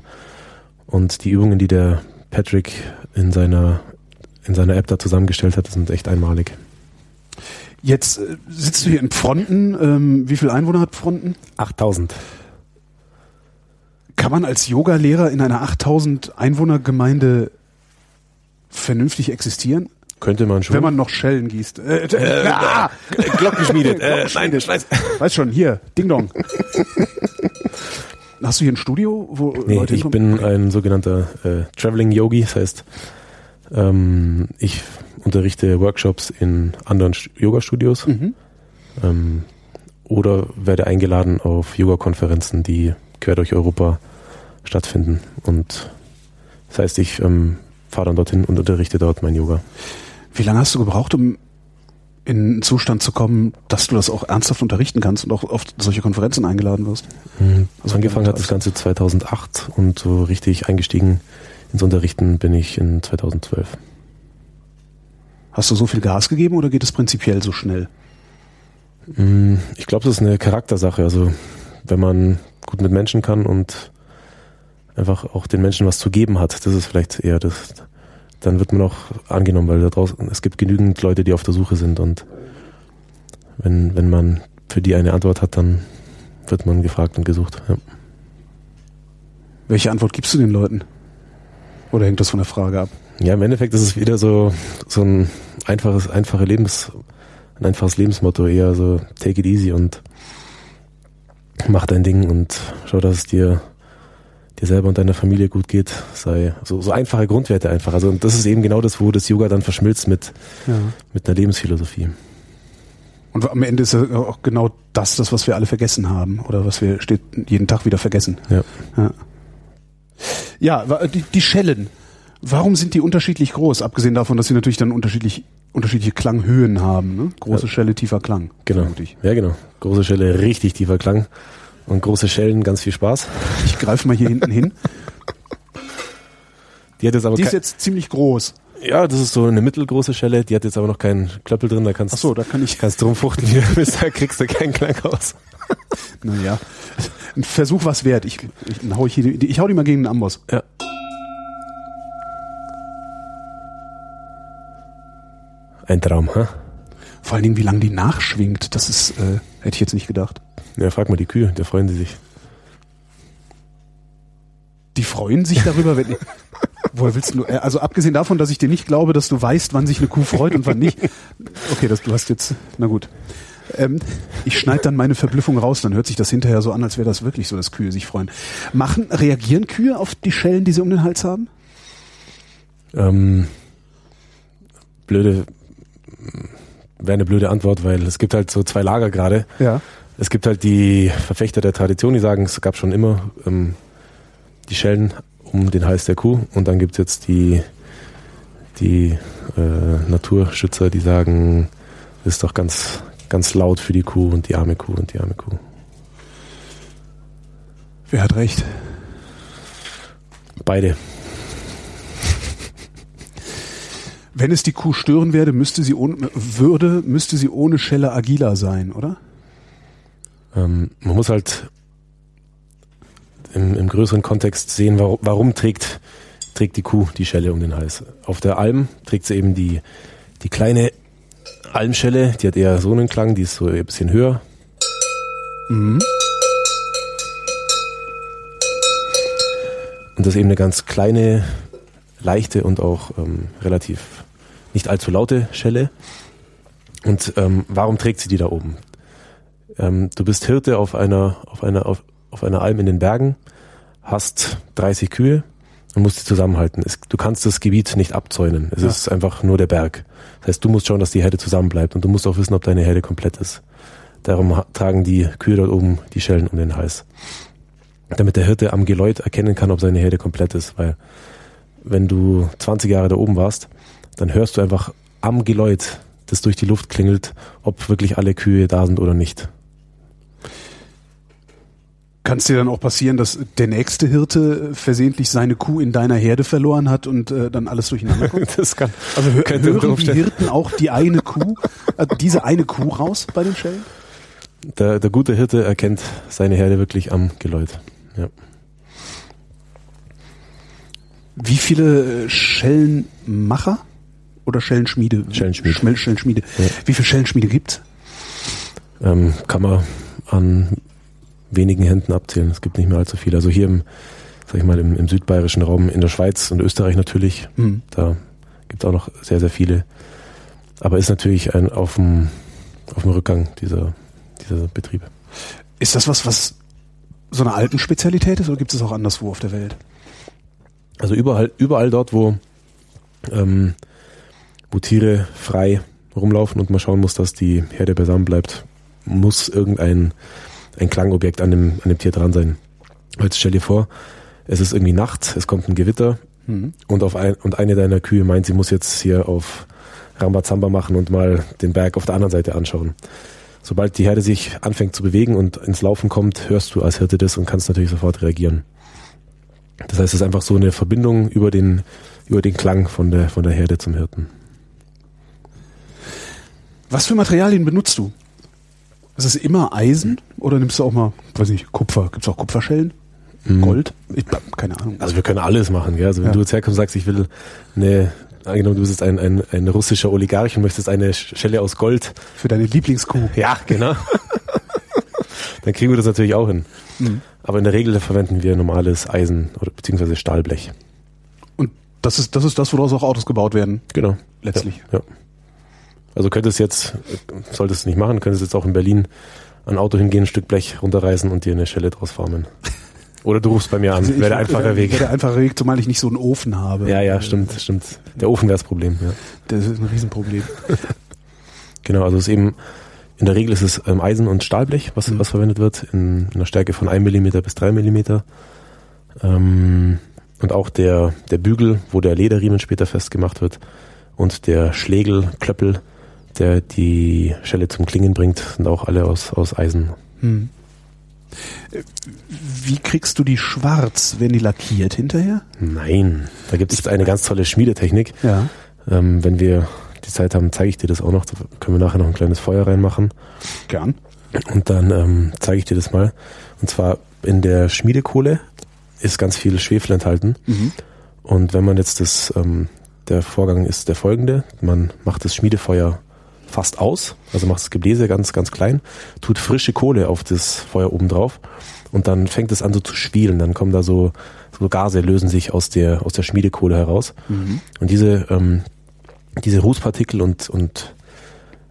Und die Übungen, die der Patrick in seiner, in seiner App da zusammengestellt hat, sind echt einmalig. Jetzt äh, sitzt du hier in Fronten. Ähm, wie viele Einwohner hat Fronten? 8000. Kann man als Yogalehrer in einer 8000 Einwohnergemeinde vernünftig existieren? Könnte man schon. Wenn man noch Schellen gießt. Äh, äh, ah, Glock geschmiedet. äh, nein, Scheiß. Weiß schon, hier, Ding Dong. Hast du hier ein Studio, wo nee, Leute ich bin ein sogenannter äh, Traveling Yogi, das heißt, ähm, ich unterrichte Workshops in anderen Yoga-Studios mhm. ähm, oder werde eingeladen auf Yoga-Konferenzen, die quer durch Europa stattfinden. Und das heißt, ich ähm, fahre dann dorthin und unterrichte dort mein Yoga. Wie lange hast du gebraucht, um in einen Zustand zu kommen, dass du das auch ernsthaft unterrichten kannst und auch auf solche Konferenzen eingeladen wirst? Mhm. Also angefangen hat das Ganze 2008 und so richtig eingestiegen ins Unterrichten bin ich in 2012. Hast du so viel Gas gegeben oder geht es prinzipiell so schnell? Mhm. Ich glaube, das ist eine Charaktersache. Also wenn man gut mit Menschen kann und einfach auch den Menschen was zu geben hat, das ist vielleicht eher das, dann wird man auch angenommen, weil da draußen, es gibt genügend Leute, die auf der Suche sind und wenn, wenn man für die eine Antwort hat, dann wird man gefragt und gesucht. Ja. Welche Antwort gibst du den Leuten? Oder hängt das von der Frage ab? Ja, im Endeffekt ist es wieder so, so ein einfaches, einfache Lebens, ein einfaches Lebensmotto, eher so take it easy und mach dein Ding und schau, dass es dir dir selber und deiner Familie gut geht, sei so, so einfache Grundwerte einfach. Also und das ist eben genau das, wo das Yoga dann verschmilzt mit, Ja. mit einer Lebensphilosophie. Und am Ende ist ja auch genau das, das, was wir alle vergessen haben oder was wir steht, jeden Tag wieder vergessen. Ja. Ja, ja die, die Schellen. Warum sind die unterschiedlich groß? Abgesehen davon, dass sie natürlich dann unterschiedlich, unterschiedliche Klanghöhen haben. Ne? Große Ja. Schelle, tiefer Klang. Genau. vermute Ich, Ja, genau. Große Schelle, richtig tiefer Klang. Und große Schellen, ganz viel Spaß. ich greife mal hier hinten hin. Die hat jetzt aber Die ist jetzt ziemlich groß. ja, das ist so eine mittelgroße Schelle, die hat jetzt aber noch keinen Klöppel drin, da kannst Ach so, da kann ich. kannst du rumfuchten, da kriegst du keinen Klang raus. Naja, ein Versuch was wert. Ich, ich, dann hau ich, ich hau die mal gegen den Amboss. Ja. Ein Traum, ha? Vor allen Dingen, wie lange die nachschwingt, das ist, äh, hätte ich jetzt nicht gedacht. Ja, frag mal die Kühe, da freuen sie sich. Die freuen sich darüber, wenn. Woher willst du? äh, Also abgesehen davon, dass ich dir nicht glaube, dass du weißt, wann sich eine Kuh freut und wann nicht. Okay, das, du hast jetzt. Na gut. Ähm, ich schneide dann meine Verblüffung raus, dann hört sich das hinterher so an, als wäre das wirklich so, dass Kühe sich freuen. Machen, reagieren Kühe auf die Schellen, die sie um den Hals haben? Ähm, blöde, wäre eine blöde Antwort, weil es gibt halt so zwei Lager gerade. Ja. Es gibt halt die Verfechter der Tradition, die sagen, es gab schon immer ähm, die Schellen um den Hals der Kuh und dann gibt's jetzt die, die äh, Naturschützer, die sagen, das ist doch ganz, ganz laut für die Kuh und die arme Kuh und die arme Kuh. Wer hat recht? Beide. Wenn es die Kuh stören werde, müsste sie ohne, würde, müsste sie ohne Schelle agiler sein, oder? Ähm, man muss halt im, im größeren Kontext sehen, warum, warum trägt, trägt die Kuh die Schelle um den Hals. Auf der Alm trägt sie eben die, die kleine Almschelle, die hat eher so einen Klang, die ist so ein bisschen höher. Mhm. Und das ist eben eine ganz kleine, leichte und auch ähm, relativ nicht allzu laute Schelle. Und ähm, warum trägt sie die da oben? Ähm, du bist Hirte auf einer, auf einer, auf, auf einer Alm in den Bergen, hast 30 Kühe und musst sie zusammenhalten. Es, du kannst das Gebiet nicht abzäunen. Es Ja. ist einfach nur der Berg. Das heißt, du musst schauen, dass die Herde zusammenbleibt und du musst auch wissen, ob deine Herde komplett ist. Darum tragen die Kühe dort oben die Schellen um den Hals. Damit der Hirte am Geläut erkennen kann, ob seine Herde komplett ist, weil wenn du 20 Jahre da oben warst, dann hörst du einfach am Geläut, das durch die Luft klingelt, ob wirklich alle Kühe da sind oder nicht. Kann es dir dann auch passieren, dass der nächste Hirte äh, versehentlich seine Kuh in deiner Herde verloren hat und äh, dann alles durcheinander kommt? Das kann, Also hö hören die Hirten auch die eine Kuh, äh, diese eine Kuh raus bei den Schellen? der, der gute Hirte erkennt seine Herde wirklich am Geläut. Ja. Wie viele äh, Schellenmacher oder Schellenschmiede? Schellenschmied. Schmel Schellenschmiede. Ja. Wie viele Schellenschmiede gibt's? Ähm, kann man an wenigen Händen abzählen. Es gibt nicht mehr allzu viele. Also hier im, sag ich mal, im, im südbayerischen Raum, in der Schweiz und Österreich natürlich, Hm. da gibt es auch noch sehr, sehr viele. Aber ist natürlich ein auf dem, auf dem Rückgang dieser, dieser Betriebe. Ist das was, was so eine alten Spezialität ist oder gibt es auch anderswo auf der Welt? Also überall, überall dort, wo, ähm, wo Tiere frei rumlaufen und man schauen muss, dass die Herde beisammen bleibt, muss irgendein ein Klangobjekt an dem, an dem Tier dran sein. Jetzt stell dir vor, es ist irgendwie Nacht, es kommt ein Gewitter Hm. und, auf ein, und eine deiner Kühe meint, sie muss jetzt hier auf Rambazamba machen und mal den Berg auf der anderen Seite anschauen. Sobald die Herde sich anfängt zu bewegen und ins Laufen kommt, hörst du als Hirte das und kannst natürlich sofort reagieren. Das heißt, es ist einfach so eine Verbindung über den, über den Klang von der, von der Herde zum Hirten. Was für Materialien benutzt du? Ist es immer Eisen oder nimmst du auch mal, weiß nicht, Kupfer? Gibt's auch Kupferschellen? Mhm. Gold? Ich, keine Ahnung. Also wir können alles machen, gell? Also wenn Ja. du jetzt herkommst und sagst, ich will eine, angenommen, du bist jetzt ein, ein, ein russischer Oligarch und möchtest eine Schelle aus Gold. für deine Lieblingskuh. Ja, genau. Dann kriegen wir das natürlich auch hin. Mhm. Aber in der Regel verwenden wir normales Eisen oder beziehungsweise Stahlblech. Und das ist, das ist das, woraus auch Autos gebaut werden, Genau. letztlich. Ja. Also könntest jetzt, solltest du nicht machen, könntest jetzt auch in Berlin ein Auto hingehen, ein Stück Blech runterreißen und dir eine Schelle draus formen. Oder du rufst bei mir an, Also wäre der einfache Weg. Wäre der einfache Weg, zumal ich nicht so einen Ofen habe. Ja, ja, stimmt, stimmt. Der Ofen wäre das Problem, ja. Das ist ein Riesenproblem. Genau, also es ist eben, in der Regel ist es ähm, Eisen- und Stahlblech, was, Mhm. was verwendet wird, in, in einer Stärke von 1 mm bis 3 mm. Ähm, und auch der, der Bügel, wo der Lederriemen später festgemacht wird, und der Schlegel, Klöppel, der die Schelle zum Klingen bringt, sind auch alle aus, aus Eisen. Hm. Wie kriegst du die schwarz? Werden die lackiert hinterher? Nein, da gibt es eine ganz tolle Schmiedetechnik. Ja. Ähm, wenn wir die Zeit haben, zeige ich dir das auch noch. Da können wir nachher noch ein kleines Feuer reinmachen. Gern. Und dann ähm, zeige ich dir das mal. Und zwar in der Schmiedekohle ist ganz viel Schwefel enthalten. Mhm. Und wenn man jetzt das, ähm, der Vorgang ist der folgende, man macht das Schmiedefeuer fast aus, also macht das Gebläse ganz, ganz klein, tut frische Kohle auf das Feuer oben drauf und dann fängt es an so zu schwielen. Dann kommen da so, so Gase, lösen sich aus der, aus der Schmiedekohle heraus. Mhm. Und diese, ähm, diese Rußpartikel und, und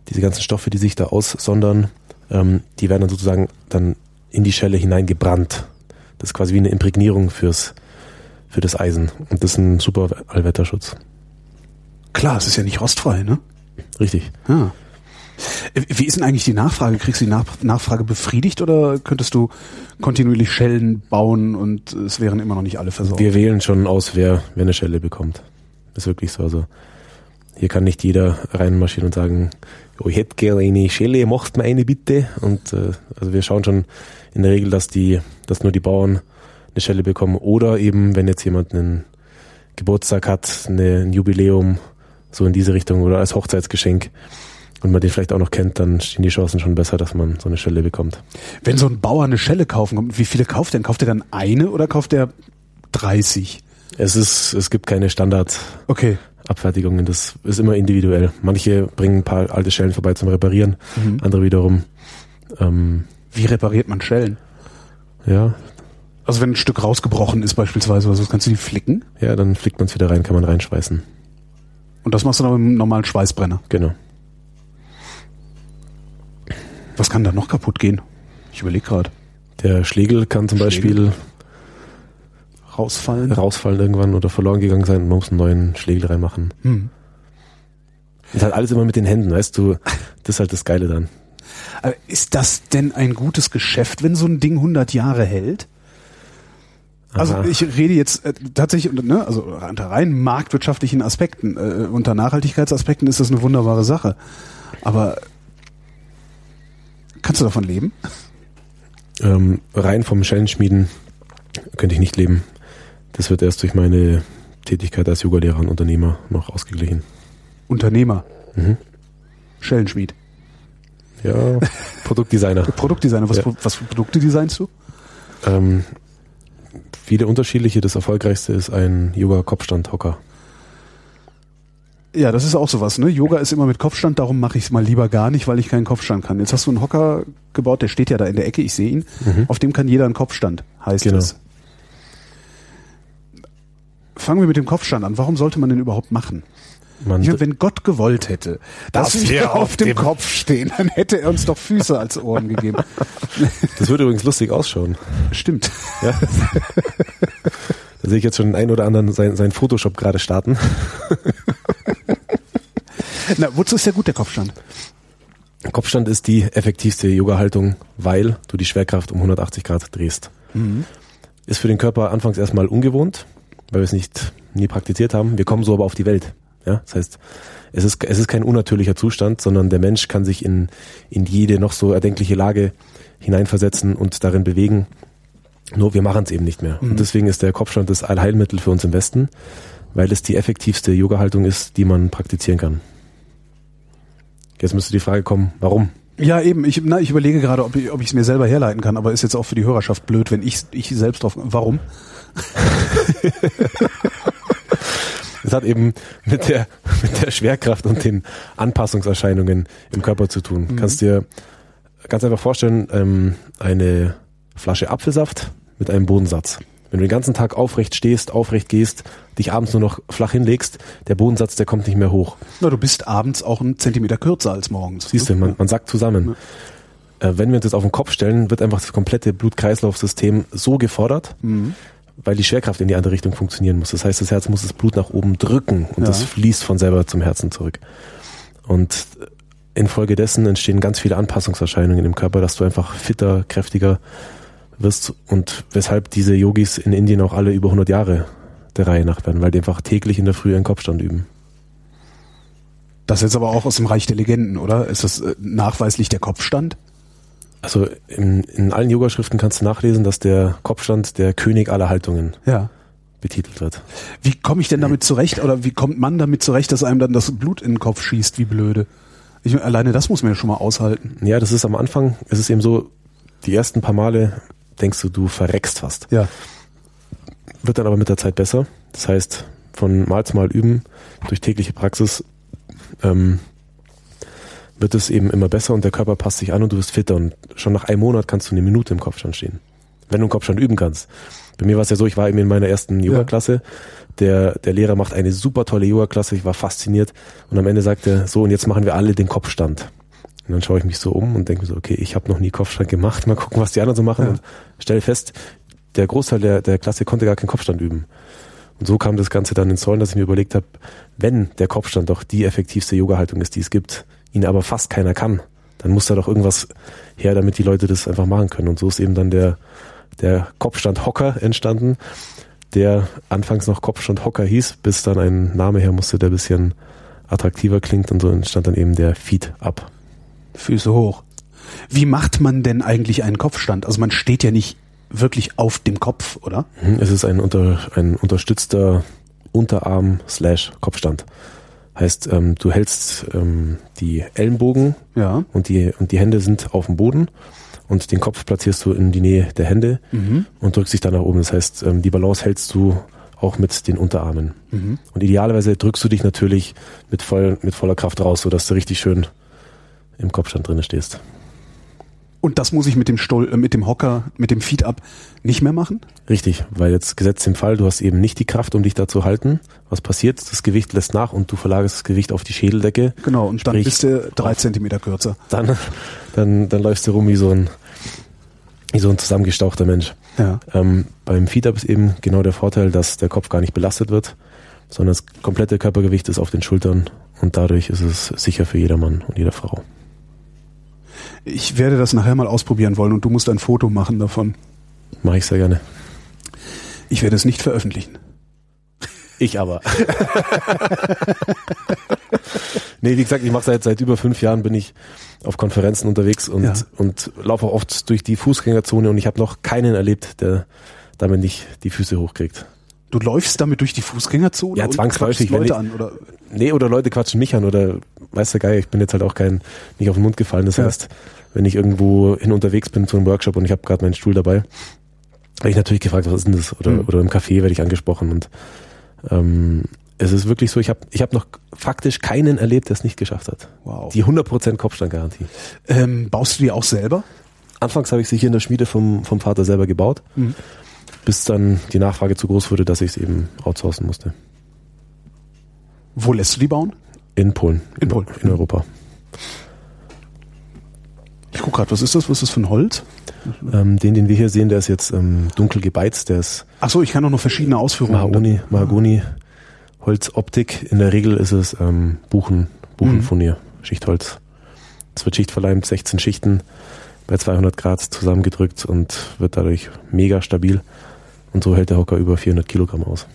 diese ganzen Stoffe, die sich da aussondern, ähm, die werden dann sozusagen dann in die Schelle hineingebrannt. Das ist quasi wie eine Imprägnierung fürs, für das Eisen. Und das ist ein super Allwetterschutz. Klar, es ist ja nicht rostfrei, ne? Richtig. Ja. Äh, Wie ist denn eigentlich die Nachfrage? Kriegst du die Nach Nachfrage befriedigt oder könntest du kontinuierlich Schellen bauen und es wären immer noch nicht alle versorgt? Wir wählen schon aus, wer, wer eine Schelle bekommt. ist wirklich so. Also hier kann nicht jeder reinmarschieren und sagen, oh, ich hätte gerne eine Schelle, macht mir eine bitte. Und äh, also wir schauen schon in der Regel, dass die, dass nur die Bauern eine Schelle bekommen. Oder eben, wenn jetzt jemand einen Geburtstag hat, eine, ein Jubiläum, so in diese Richtung oder als Hochzeitsgeschenk und man den vielleicht auch noch kennt, dann stehen die Chancen schon besser, dass man so eine Schelle bekommt. Wenn so ein Bauer eine Schelle kaufen kommt, wie viele kauft er denn? Kauft er dann eine oder kauft er 30? Es ist, es gibt keine Standard Okay. Abfertigungen. Das ist immer individuell. Manche bringen ein paar alte Schellen vorbei zum Reparieren, Mhm. andere wiederum, ähm, Wie repariert man Schellen? ja, Also wenn ein Stück rausgebrochen ist beispielsweise so, kannst du die flicken? ja, dann flickt man es wieder rein, kann man reinschweißen. Und das machst du dann mit einem normalen Schweißbrenner. Genau. Was kann da noch kaputt gehen? Ich überlege gerade. Der Schlegel kann zum Schlegel. Beispiel Rausfallen? rausfallen irgendwann oder verloren gegangen sein und man muss einen neuen Schlegel reinmachen. Hm. Ist halt alles immer mit den Händen, weißt du, das ist halt das Geile dann. Aber ist das denn ein gutes Geschäft, wenn so ein Ding 100 Jahre hält? Also Aha. ich rede jetzt äh, tatsächlich, ne, also unter rein marktwirtschaftlichen Aspekten, äh, unter Nachhaltigkeitsaspekten ist das eine wunderbare Sache. Aber kannst du davon leben? Ähm, rein vom Schellenschmieden könnte ich nicht leben. Das wird erst durch meine Tätigkeit als Yogalehrer und Unternehmer noch ausgeglichen. Unternehmer, Mhm. Schellenschmied, Ja, Produktdesigner. Produktdesigner. Was, Ja. für- was für Produkte designst du? Ähm, viele unterschiedliche. Das erfolgreichste ist ein Yoga-Kopfstandhocker. Ja, das ist auch sowas, ne? Yoga ist immer mit Kopfstand, darum mache ich es mal lieber gar nicht, weil ich keinen Kopfstand kann. Jetzt hast du einen Hocker gebaut, der steht ja da in der Ecke, ich sehe ihn. Mhm. Auf dem kann jeder einen Kopfstand, heißt Genau. es. Fangen wir mit dem Kopfstand an. Warum sollte man den überhaupt machen? Man, meine, wenn Gott gewollt hätte, dass Das wir auf dem dem- Kopf stehen, dann hätte er uns doch Füße als Ohren gegeben. das würde übrigens lustig ausschauen. Stimmt. Ja. da sehe ich jetzt schon den einen oder anderen sein, sein Photoshop gerade starten. Na, wozu ist der gut, der Kopfstand? Kopfstand ist die effektivste Yoga-Haltung, weil du die Schwerkraft um 180 Grad drehst. Ist für den Körper anfangs erstmal ungewohnt, weil wir es nicht nie praktiziert haben. Wir kommen so aber auf die Welt. Ja, das heißt, es ist, es ist kein unnatürlicher Zustand, sondern der Mensch kann sich in, in jede noch so erdenkliche Lage hineinversetzen und darin bewegen. Nur wir machen es eben nicht mehr. Und deswegen ist der Kopfstand das Allheilmittel für uns im Westen, weil es die effektivste Yoga-Haltung ist, die man praktizieren kann. Jetzt müsste die Frage kommen, warum? Ja, eben. Ich, na, ich überlege gerade, ob ich ob es mir selber herleiten kann, aber ist jetzt auch für die Hörerschaft blöd, wenn ich, ich selbst drauf. Warum? Es hat eben mit der, mit der Schwerkraft und den Anpassungserscheinungen im Körper zu tun. Mhm. Kannst dir ganz einfach vorstellen, ähm, eine Flasche Apfelsaft mit einem Bodensatz. Wenn du den ganzen Tag aufrecht stehst, aufrecht gehst, dich abends nur noch flach hinlegst, der Bodensatz, der kommt nicht mehr hoch. Na, du bist abends auch einen Zentimeter kürzer als morgens. Siehst du, man, man sackt zusammen. Äh, wenn wir uns jetzt auf den Kopf stellen, wird einfach das komplette Blutkreislaufsystem so gefordert, Mhm. Weil die Schwerkraft in die andere Richtung funktionieren muss. Das heißt, das Herz muss das Blut nach oben drücken und Ja. das fließt von selber zum Herzen zurück. Und infolgedessen entstehen ganz viele Anpassungserscheinungen im Körper, dass du einfach fitter, kräftiger wirst und weshalb diese Yogis in Indien auch alle über 100 Jahre der Reihe nach werden, weil die einfach täglich in der Früh einen Kopfstand üben. Das ist jetzt aber auch aus dem Reich der Legenden, oder? Ist das äh, nachweislich der Kopfstand? Also in, in allen Yogaschriften kannst du nachlesen, dass der Kopfstand der König aller Haltungen Ja. betitelt wird. Wie komme ich denn damit zurecht oder wie kommt man damit zurecht, dass einem dann das Blut in den Kopf schießt, wie blöde? Ich, alleine das muss man ja schon mal aushalten. Ja, das ist am Anfang, es ist eben so, die ersten paar Male denkst du, du verreckst fast. Ja. Wird dann aber mit der Zeit besser. Das heißt, von Mal zu Mal üben, durch tägliche Praxis, ähm, wird es eben immer besser und der Körper passt sich an und du wirst fitter und schon nach einem Monat kannst du eine Minute im Kopfstand stehen. Wenn du einen Kopfstand üben kannst. Bei mir war es ja so, ich war eben in meiner ersten Yoga-Klasse. Der, der Lehrer macht eine super tolle Yoga-Klasse, ich war fasziniert und am Ende sagt er, so und jetzt machen wir alle den Kopfstand. Und dann schaue ich mich so um und denke mir so, okay, ich habe noch nie Kopfstand gemacht, mal gucken, was die anderen so machen Ja. und stelle fest, der Großteil der, der Klasse konnte gar keinen Kopfstand üben. Und so kam das Ganze dann ins Rollen, dass ich mir überlegt habe, wenn der Kopfstand doch die effektivste Yoga-Haltung ist, die es gibt, ihn aber fast keiner kann, dann muss da doch irgendwas her, damit die Leute das einfach machen können. Und so ist eben dann der, der Kopfstand Hocker entstanden, der anfangs noch Kopfstand Hocker hieß, bis dann ein Name her musste, der ein bisschen attraktiver klingt und so entstand dann eben der Feed Up. Füße hoch. Wie macht man denn eigentlich einen Kopfstand? Also man steht ja nicht wirklich auf dem Kopf, oder? Mhm, Es ist ein, unter, ein unterstützter Unterarm slash Kopfstand. Heißt, ähm, du hältst ähm, die Ellenbogen Ja. und die, und die Hände sind auf dem Boden und den Kopf platzierst du in die Nähe der Hände Mhm. und drückst dich dann nach oben. Das heißt, ähm, die Balance hältst du auch mit den Unterarmen. Mhm. Und idealerweise drückst du dich natürlich mit, voll, mit voller Kraft raus, sodass du richtig schön im Kopfstand drinne stehst. Und das muss ich mit dem Stol, äh, mit dem Hocker, mit dem Feed up nicht mehr machen? Richtig, weil jetzt gesetzt im Fall, du hast eben nicht die Kraft, um dich da zu halten. Was passiert? Das Gewicht lässt nach und du verlagerst das Gewicht auf die Schädeldecke. Genau. Und dann bist du drei Zentimeter kürzer. Dann, dann, dann läufst du rum wie so ein, wie so ein zusammengestauchter Mensch. Ja. Ähm, beim Feed-Up ist eben genau der Vorteil, dass der Kopf gar nicht belastet wird, sondern das komplette Körpergewicht ist auf den Schultern und dadurch ist es sicher für jedermann und jede Frau. Ich werde das nachher mal ausprobieren wollen und du musst ein Foto machen davon. Mache ich sehr gerne. Ich werde es nicht veröffentlichen. Ich aber. nee, wie gesagt, ich mache seit seit über fünf Jahren bin ich auf Konferenzen unterwegs und Ja. und laufe auch oft durch die Fußgängerzone und ich habe noch keinen erlebt, der damit nicht die Füße hochkriegt. Du läufst damit durch die Fußgängerzone Ja, zwangsläufig, Leute wenn an, oder? Nee, oder Leute quatschen mich an oder weiß der Geier, ich bin jetzt halt auch kein nicht auf den Mund gefallen. Das Ja. heißt, wenn ich irgendwo hin unterwegs bin zu einem Workshop und ich habe gerade meinen Stuhl dabei, werde ich natürlich gefragt, was ist denn das? Oder, Mhm. oder im Café werde ich angesprochen und ähm, es ist wirklich so, ich habe ich hab noch faktisch keinen erlebt, der es nicht geschafft hat. Wow. Die 100% Kopfstandgarantie. Ähm, baust du die auch selber? Anfangs habe ich sie hier in der Schmiede vom, vom Vater selber gebaut, Mhm. Bis dann die Nachfrage zu groß wurde, dass ich es eben outsourcen musste. Wo lässt du die bauen? In Polen. In Polen. In Europa. Ich guck gerade, was ist das? Was ist das für ein Holz? Ähm, den, den wir hier sehen, der ist jetzt ähm, dunkel gebeizt, der ist Ach so, ich kann auch noch verschiedene Ausführungen. Mahagoni, Mahagoni, Holzoptik. In der Regel ist es ähm, Buchen, Buchenfurnier, Schichtholz. Es wird schichtverleimt, 16 Schichten bei 200 Grad zusammengedrückt und wird dadurch mega stabil. Und so hält der Hocker über 400 Kilogramm aus.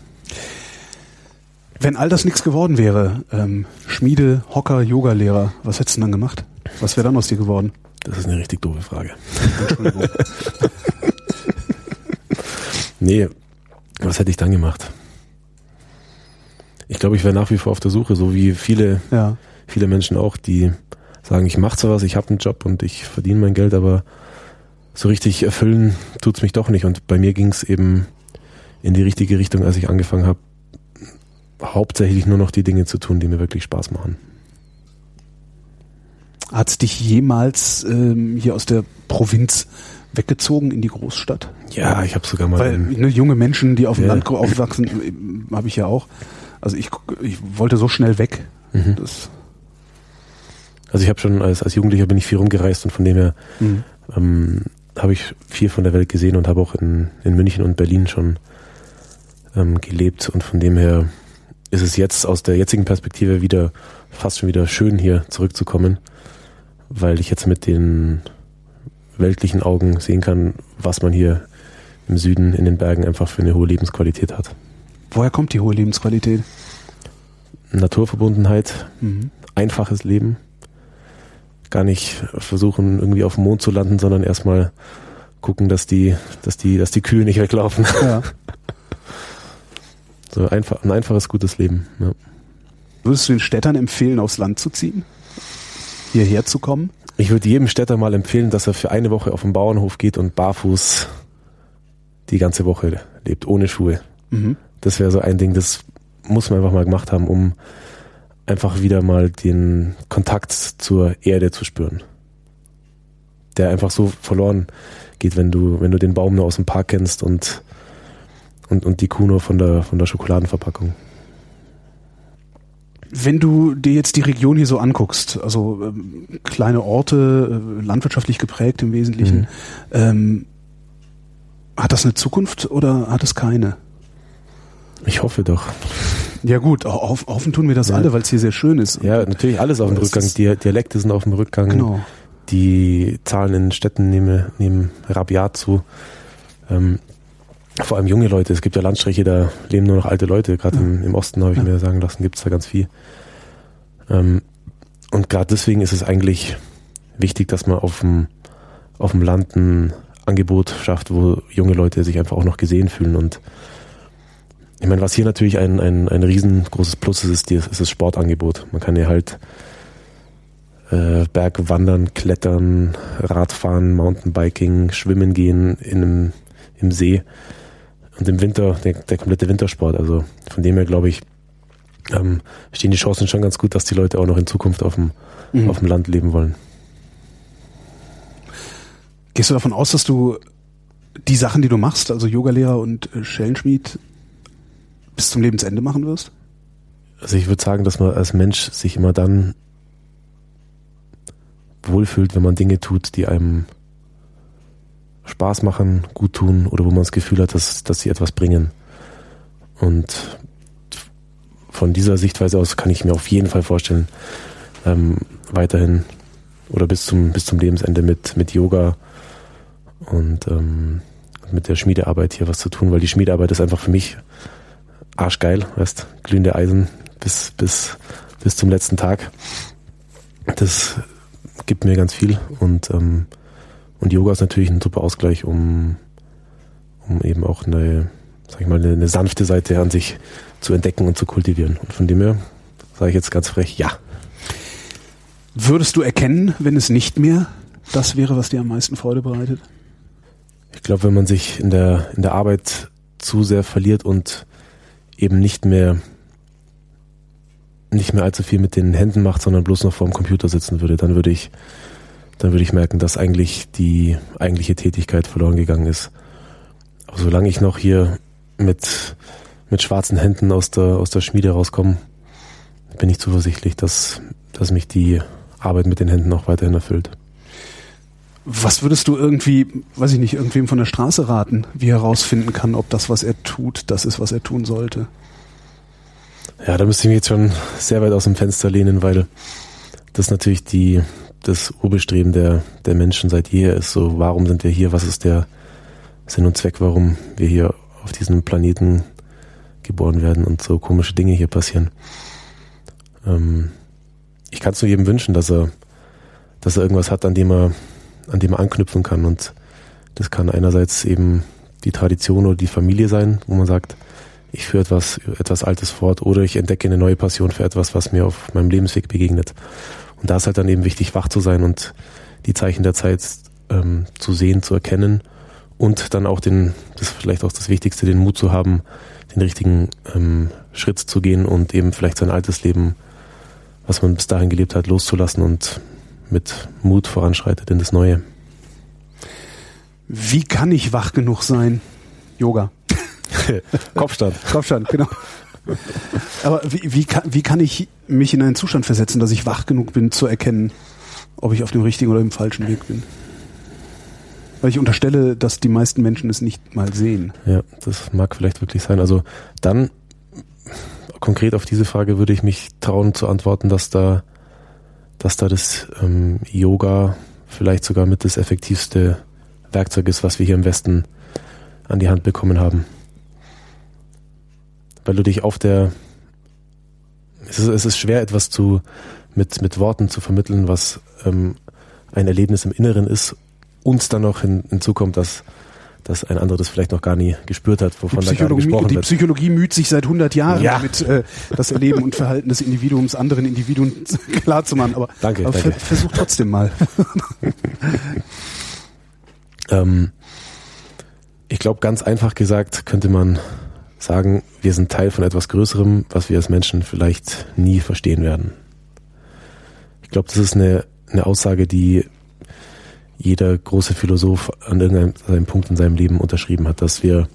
Wenn all das nichts geworden wäre, ähm, Schmiede, Hocker, Yoga-Lehrer, was hättest du dann gemacht? Was wäre dann aus dir geworden? Das ist eine richtig doofe Frage. Entschuldigung. Nee, was hätte ich dann gemacht? Ich glaube, ich wäre nach wie vor auf der Suche, so wie viele ja. viele Menschen auch, die sagen, ich mache zwar was, ich habe einen Job und ich verdiene mein Geld, aber so richtig erfüllen tut's mich doch nicht. Und bei mir ging's eben in die richtige Richtung, als ich angefangen habe, hauptsächlich nur noch die Dinge zu tun, die mir wirklich Spaß machen. Hat dich jemals ähm, hier aus der Provinz weggezogen in die Großstadt? Ja, ich habe sogar mal Weil ne, junge Menschen, die auf dem Ja. Land aufwachsen, habe ich ja auch. Also ich, ich wollte so schnell weg. Mhm. Also ich habe schon als, als Jugendlicher bin ich viel rumgereist und von dem her mhm. ähm, habe ich viel von der Welt gesehen und habe auch in, in München und Berlin schon ähm, gelebt und von dem her ist es jetzt aus der jetzigen Perspektive wieder fast schon wieder schön hier zurückzukommen, weil ich jetzt mit den weltlichen Augen sehen kann, was man hier im Süden in den Bergen einfach für eine hohe Lebensqualität hat. Woher kommt die hohe Lebensqualität? Naturverbundenheit, mhm. einfaches Leben. Gar nicht versuchen, irgendwie auf dem Mond zu landen, sondern erstmal gucken, dass die, dass die, dass die Kühe nicht weglaufen. Ja. So einfach, ein einfaches, gutes Leben. Ja. Würdest du den Städtern empfehlen, aufs Land zu ziehen? Hierher zu kommen? Ich würde jedem Städter mal empfehlen, dass er für eine Woche auf den Bauernhof geht und barfuß die ganze Woche lebt, ohne Schuhe. Mhm. Das wäre so ein Ding, das muss man einfach mal gemacht haben, um einfach wieder mal den Kontakt zur Erde zu spüren. Der einfach so verloren geht, wenn du, wenn du den Baum nur aus dem Park kennst und, und, und die Kuh nur von der, von der Schokoladenverpackung. Wenn du dir jetzt die Region hier so anguckst, also ähm, kleine Orte, äh, landwirtschaftlich geprägt im Wesentlichen, mhm. ähm, hat das eine Zukunft oder hat es keine? Ich hoffe doch. Ja gut, auf, hoffen tun wir das ja. alle, weil es hier sehr schön ist. Ja, natürlich alles auf dem Rückgang. Die Dialekte sind auf dem Rückgang. Genau. Die Zahlen in Städten nehmen, nehmen rabiat zu. Ähm, vor allem junge Leute. Es gibt ja Landstriche, da leben nur noch alte Leute. Gerade ja. im, im, Osten habe ich ja. mir sagen lassen, gibt es da ganz viel. Ähm, und gerade deswegen ist es eigentlich wichtig, dass man auf dem, auf dem Land ein Angebot schafft, wo junge Leute sich einfach auch noch gesehen fühlen. Und ich meine, was hier natürlich ein, ein, ein riesengroßes Plus ist, ist, ist das Sportangebot. Man kann ja halt äh, Berg wandern, klettern, Radfahren, Mountainbiking, schwimmen gehen in einem, im See und im Winter der, der komplette Wintersport. Also von dem her glaube ich, ähm, stehen die Chancen schon ganz gut, dass die Leute auch noch in Zukunft auf dem, mhm. auf dem Land leben wollen. Gehst du davon aus, dass du die Sachen, die du machst, also Yogalehrer und äh, Schellenschmied, bis zum Lebensende machen wirst? Also ich würde sagen, dass man als Mensch sich immer dann wohlfühlt, wenn man Dinge tut, die einem Spaß machen, gut tun oder wo man das Gefühl hat, dass, dass sie etwas bringen. Und von dieser Sichtweise aus kann ich mir auf jeden Fall vorstellen, ähm, weiterhin oder bis zum, bis zum Lebensende mit, mit Yoga und ähm, mit der Schmiedearbeit hier was zu tun, weil die Schmiedearbeit ist einfach für mich arschgeil, weißt, glühende Eisen bis, bis, bis zum letzten Tag. Das gibt mir ganz viel und, ähm, und Yoga ist natürlich ein super Ausgleich, um, um eben auch eine, sag ich mal, eine, eine sanfte Seite an sich zu entdecken und zu kultivieren. Und von dem her sage ich jetzt ganz frech, ja. Würdest du erkennen, wenn es nicht mehr das wäre, was dir am meisten Freude bereitet? Ich glaube, wenn man sich in der, in der Arbeit zu sehr verliert und eben nicht mehr nicht mehr allzu viel mit den Händen macht, sondern bloß noch vor dem Computer sitzen würde, dann würde ich, dann würde ich merken, dass eigentlich die eigentliche Tätigkeit verloren gegangen ist. Aber solange ich noch hier mit, mit schwarzen Händen aus der, aus der Schmiede rauskomme, bin ich zuversichtlich, dass, dass mich die Arbeit mit den Händen auch weiterhin erfüllt. Was würdest du irgendwie, weiß ich nicht, irgendwem von der Straße raten, wie er herausfinden kann, ob das, was er tut, das ist, was er tun sollte? Ja, da müsste ich mich jetzt schon sehr weit aus dem Fenster lehnen, weil das natürlich die, das Urbestreben der, der Menschen seit jeher ist. So, warum sind wir hier? Was ist der Sinn und Zweck, warum wir hier auf diesem Planeten geboren werden und so komische Dinge hier passieren? Ähm, ich kann es nur jedem wünschen, dass er, dass er irgendwas hat, an dem er an dem man anknüpfen kann. Und das kann einerseits eben die Tradition oder die Familie sein, wo man sagt, ich führe etwas, etwas Altes fort oder ich entdecke eine neue Passion für etwas, was mir auf meinem Lebensweg begegnet. Und da ist halt dann eben wichtig, wach zu sein und die Zeichen der Zeit ähm, zu sehen, zu erkennen und dann auch den, das ist vielleicht auch das Wichtigste, den Mut zu haben, den richtigen ähm, Schritt zu gehen und eben vielleicht sein altes Leben, was man bis dahin gelebt hat, loszulassen und mit Mut voranschreitet in das Neue. Wie kann ich wach genug sein? Yoga. Kopfstand. Kopfstand, genau. Aber wie, wie, kann, wie kann ich mich in einen Zustand versetzen, dass ich wach genug bin, zu erkennen, ob ich auf dem richtigen oder im falschen Weg bin? Weil ich unterstelle, dass die meisten Menschen es nicht mal sehen. Ja, das mag vielleicht wirklich sein. Also dann konkret auf diese Frage würde ich mich trauen zu antworten, dass da, dass da das ähm, Yoga vielleicht sogar mit das effektivste Werkzeug ist, was wir hier im Westen an die Hand bekommen haben. Weil du dich auf der, es ist, es ist schwer etwas zu, mit, mit Worten zu vermitteln, was ähm, ein Erlebnis im Inneren ist, uns dann noch hin, hinzukommt, dass dass ein anderer das vielleicht noch gar nie gespürt hat, wovon da gerade gesprochen die wird. Die Psychologie müht sich seit 100 Jahren Ja. damit, äh, das Erleben und Verhalten des Individuums anderen Individuen klar zu machen. Aber, Danke, aber danke. ver versuch trotzdem mal. Ähm, ich glaube, ganz einfach gesagt könnte man sagen, wir sind Teil von etwas Größerem, was wir als Menschen vielleicht nie verstehen werden. Ich glaube, das ist eine, eine Aussage, die jeder große Philosoph an irgendeinem Punkt in seinem Leben unterschrieben hat, dass wir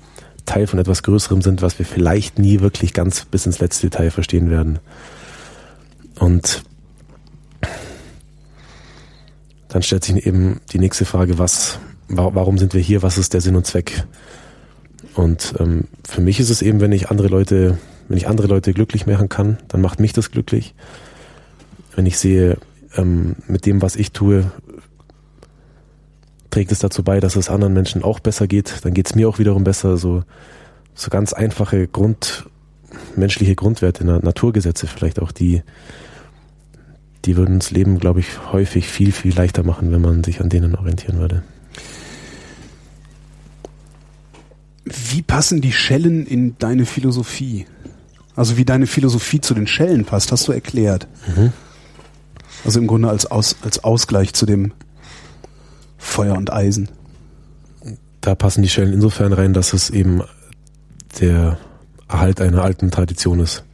Teil von etwas Größerem sind, was wir vielleicht nie wirklich ganz bis ins letzte Detail verstehen werden. Und dann stellt sich eben die nächste Frage, was, wa- warum sind wir hier, was ist der Sinn und Zweck? Und ähm, für mich ist es eben, wenn ich andere Leute, wenn ich andere Leute glücklich machen kann, dann macht mich das glücklich. Wenn ich sehe, ähm, mit dem, was ich tue, trägt es dazu bei, dass es anderen Menschen auch besser geht, dann geht es mir auch wiederum besser. So, so ganz einfache Grund, menschliche Grundwerte, Na- Naturgesetze vielleicht auch, die, die würden das Leben, glaube ich, häufig viel, viel leichter machen, wenn man sich an denen orientieren würde. Wie passen die Schellen in deine Philosophie? Also wie deine Philosophie zu den Schellen passt, hast du erklärt. Mhm. Also im Grunde als, Aus, als Ausgleich zu dem Feuer und Eisen. Da passen die Schellen insofern rein, dass es eben der Erhalt einer alten Tradition ist.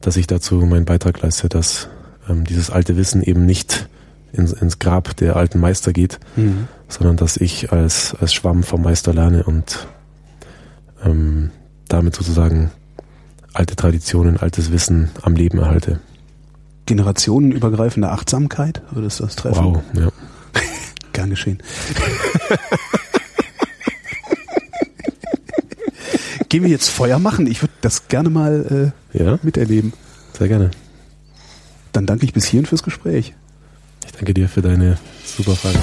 Dass ich dazu meinen Beitrag leiste, dass ähm, dieses alte Wissen eben nicht ins, ins Grab der alten Meister geht, sondern dass ich als, als Schwamm vom Meister lerne und ähm, damit sozusagen alte Traditionen, altes Wissen am Leben erhalte. Generationenübergreifende Achtsamkeit, würdest du das treffen? Wow, ja. Gern geschehen. Gehen wir jetzt Feuer machen? Ich würde das gerne mal Ja, äh, miterleben. sehr gerne. Dann danke ich bis hierhin fürs Gespräch. Ich danke dir für deine super Frage.